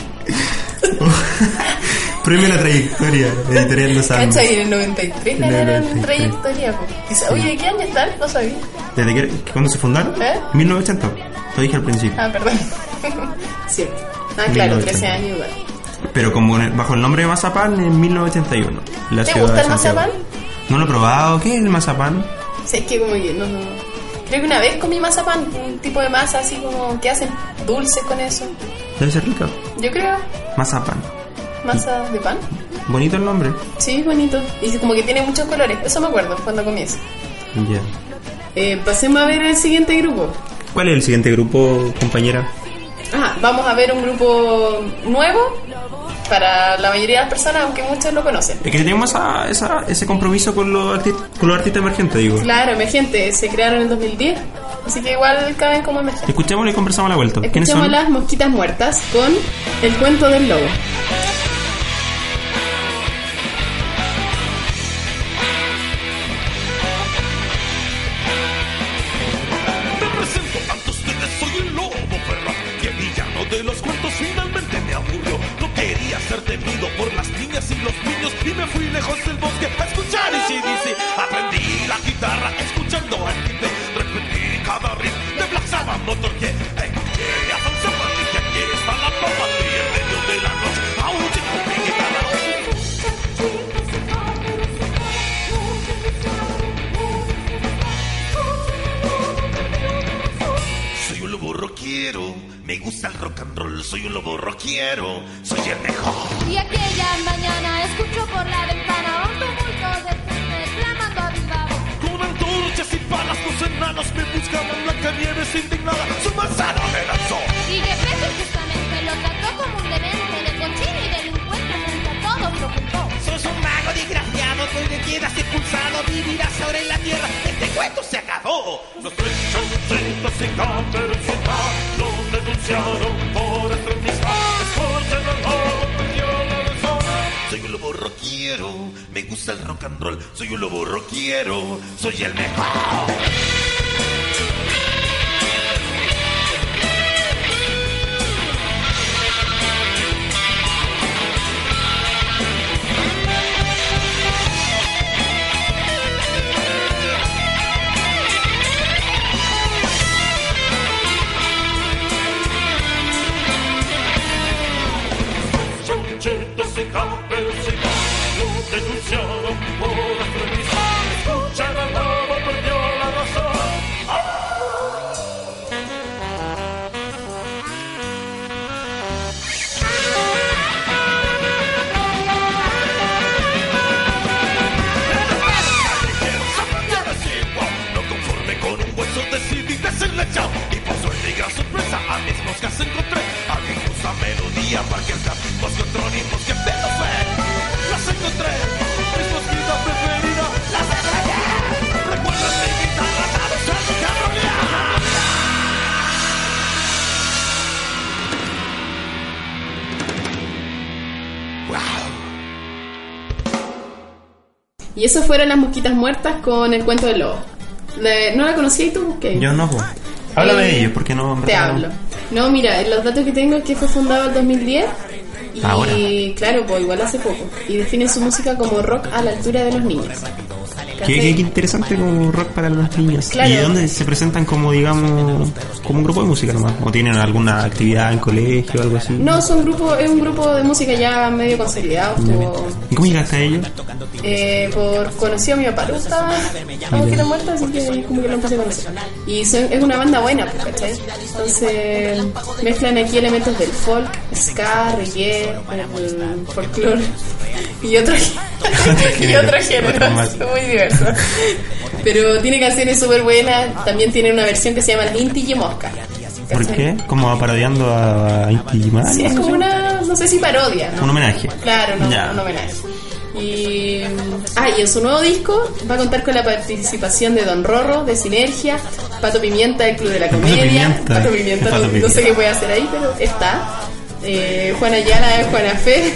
Premio la trayectoria, editorial Los Andes. ¿Cachai? En el 93 En el ganaron 93. trayectoria. Oye, ¿de qué año están? No sabía. ¿Desde que, cuándo se fundaron? ¿Eh? 1980. Lo dije al principio. Ah, perdón. Cierto. Ah, claro, 1980. 13 años igual. Pero como bajo el nombre de Mazapán en 1981. La ¿Te ciudad gusta el mazapán? No lo he probado. ¿Qué es el mazapán? Sí, es que como que no, no. Creo que una vez comí mazapán, un tipo de masa así como que hacen dulces con eso. Debe ser rico. Yo creo, Mazapán. masa de pan. Bonito el nombre. Sí, bonito. Y como que tiene muchos colores. Eso me acuerdo cuando comí eso. Ya. Eh, pasemos a ver el siguiente grupo. ¿Cuál es el siguiente grupo, compañera? Ah, vamos a ver un grupo nuevo para la mayoría de las personas, aunque muchos lo conocen. Es que tenemos esa, esa- ese compromiso con los, arti- con los artistas emergentes, digo. Claro, emergente, se crearon en el 2010, así que igual caben como emergentes. Escuchémoslo y conversamos a la vuelta. ¿Quiénes Escuchemos las mosquitas muertas con el cuento del lobo. Y eso fueron las mosquitas muertas con el cuento del lobo. ¿No la conocías tú? ¿Qué? Yo no, pues. Háblame Eh, de ellos, porque no... Te hablo. No, mira, los datos que tengo es que fue fundado en 2010 y Ahora. claro, pues igual hace poco. Y define su música como rock a la altura de los niños. Qué, qué- qué interesante como rock para los niños. Claro. ¿Y de dónde se presentan como, digamos, como un grupo de música nomás? ¿O tienen alguna actividad en colegio o algo así? No, son grupo, es un grupo de música ya medio consolidado. como, ¿Y cómo llegaste a ellos? eh, por conocí a mi papá, estaba como que era muerto, así que como que lo empecé a conocer. Y son- es una banda buena, ¿cachai? Entonces mezclan aquí elementos del folk, ska, reggae, folclore y otro, y otro género, muy diverso. Pero tiene canciones súper buenas, también tiene una versión que se llama Linty y Mosca. ¿Por qué? ¿Como parodiando a Inti Illimani? Sí, es como una, no sé si parodia, ¿no? Un homenaje. Claro, no, un homenaje. Y, ah, y en su nuevo disco va a contar con la participación de Don Rorro, de Sinergia, Pato Pimienta, del Club de la Comedia, Pimienta. Pato Pimienta, Pato no, no sé qué puede hacer ahí, pero está. Eh, Juana Ayala de Juana Fe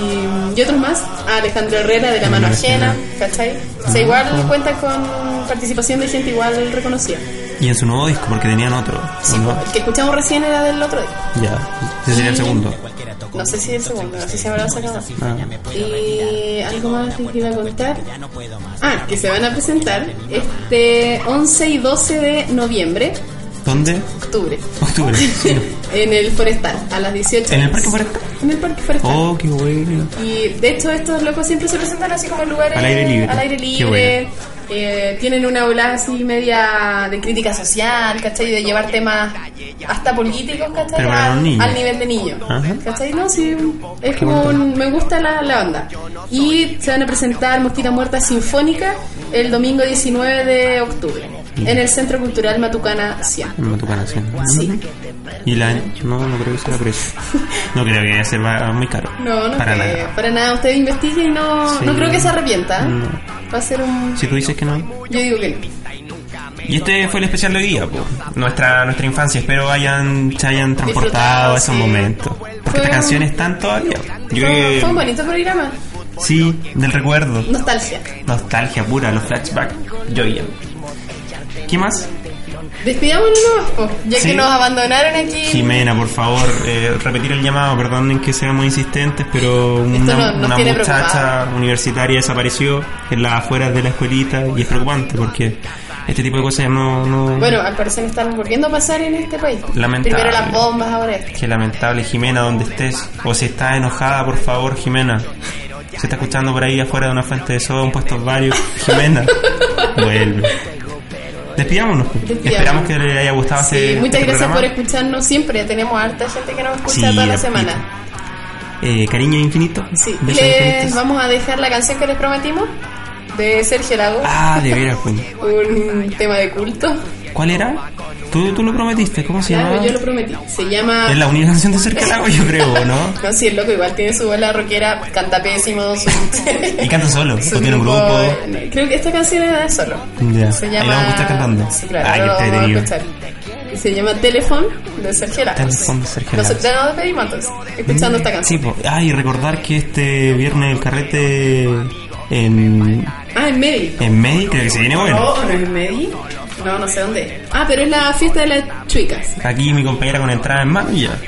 y, y otros más. Alejandro Herrera de La Mano Ajena, ¿cachai? O sea, igual cuenta con participación de gente igual reconocida. Y en su nuevo disco, porque tenían otro. ¿o no? El que escuchamos recién era del otro disco. Ya, ese sería el segundo. No sé si el segundo, no sé si habrá sacado. Ah. Y algo más que iba a contar. Ah, que se van a presentar este 11 y 12 de noviembre, ¿Dónde? octubre, Octubre. sí. en el Forestal, a las 18 ¿En el. Parque Forestal? En el Parque Forestal. Oh, qué bueno. Y de hecho estos locos siempre se presentan así como en lugares Al aire libre. al aire Qué libre. bueno. Eh, tienen una ola así media de crítica social, ¿cachai? De llevar temas hasta políticos, ¿cachai? Pero para al, los niños. al nivel de niño. Ajá. ¿Cachai? No, sí, es Qué como un- me gusta la, la banda. Y se van a presentar Mosquita Muerta Sinfónica el domingo 19 de octubre en el Centro Cultural Matucana 100. En Matucana, sí. Sí. Y la. No, no creo que sea precio. No creo que sea muy caro. No, no Para creo. nada. Para nada, usted investigue y no, Sí. no creo que se arrepienta. No. Va a ser un... Si tú dices que no. Yo digo que no. Y este fue el especial de hoy día, po. nuestra nuestra infancia. Espero hayan, se hayan transportado a esos sí. momentos. Porque un- canciones están todavía. Yo Fue, fue un bonito programa. Sí, del recuerdo. Nostalgia. Nostalgia pura, los flashbacks. Joya. ¿Qué más? Despidámonos ya Sí. que nos abandonaron aquí. Jimena, por favor, eh, repetir el llamado. Perdonen que seamos insistentes, pero una, no- una muchacha universitaria desapareció en las afueras de la escuelita y es preocupante porque este tipo de cosas no. no Bueno, al parecer están volviendo a pasar en este país. Lamentable. Primero las bombas, ahora esto. Qué lamentable, Jimena, donde estés. O si estás enojada, por favor, Jimena. Se está escuchando por ahí afuera de una fuente de soda, un puesto varios. Jimena, vuelve. Despidámonos. Despidámonos. Esperamos que les haya gustado Sí, este, muchas este gracias por escucharnos siempre. Tenemos harta gente que nos escucha Sí, toda la semana. Eh, cariño infinito. Sí, les infinitos. vamos a dejar la canción que les prometimos de Sergio Lago. Ah, de veras, pues. Un tema de culto. ¿Cuál era? ¿Tú, tú lo prometiste, ¿cómo se Claro, llama? yo lo prometí. Se llama. Es la única canción de Cerca del Agua, yo creo, ¿no? No, sí, el loco igual tiene su bola rockera, canta pésimo. Su... Y canta solo, su o tiene un grupo. eh, Creo que esta canción es de solo. Ya. Se Ahí llama. lo vamos a estar cantando. Sí, claro, Ay, lo qué vamos a entretenido. escuchar. Y se llama Telephone de Sergio Lagos. Telephone de Sergio Lagos. ya nos despedimos entonces, escuchando esta canción. Sí, po. Ah, y recordar que este viernes el carrete en, Ah, en Medi. en May creo que se viene bueno. No, no es en Medi. No, no sé dónde. Ah, pero es la fiesta de las chuicas. Aquí mi compañera con entrada en mano y ya.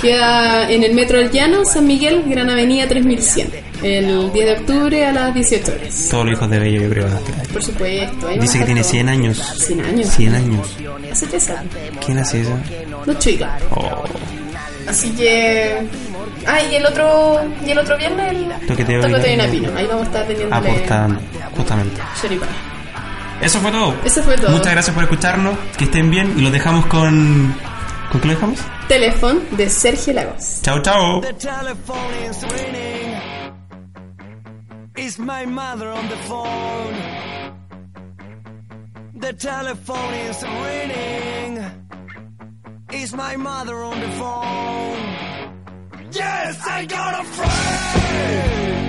Queda en el Metro del Llano, San Miguel, Gran Avenida 3100. El 10 de octubre a las 18 horas. Todos los hijos de Bello, yo creo. Por supuesto. ahí Dice que tiene estar 100 todo. años. 100 años. 100 años. Así que sabe. ¿Quién hace eso? Los chicas. Oh, Así que. Ah, y el otro, y el otro viernes el Toqueteo Toqueteo la- Napino. Ahí vamos a estar teniendo apostando, justamente. choripán. Eso fue todo. Eso fue todo. Muchas gracias por escucharnos. Que estén bien. Y los dejamos con. ¿Con qué lo dejamos? Teléfono de Sergio Lagos. Chao, chao. The telephone is ringing. Is my mother on the phone? The telephone is ringing. Is my mother on the phone? Yes, I got a friend.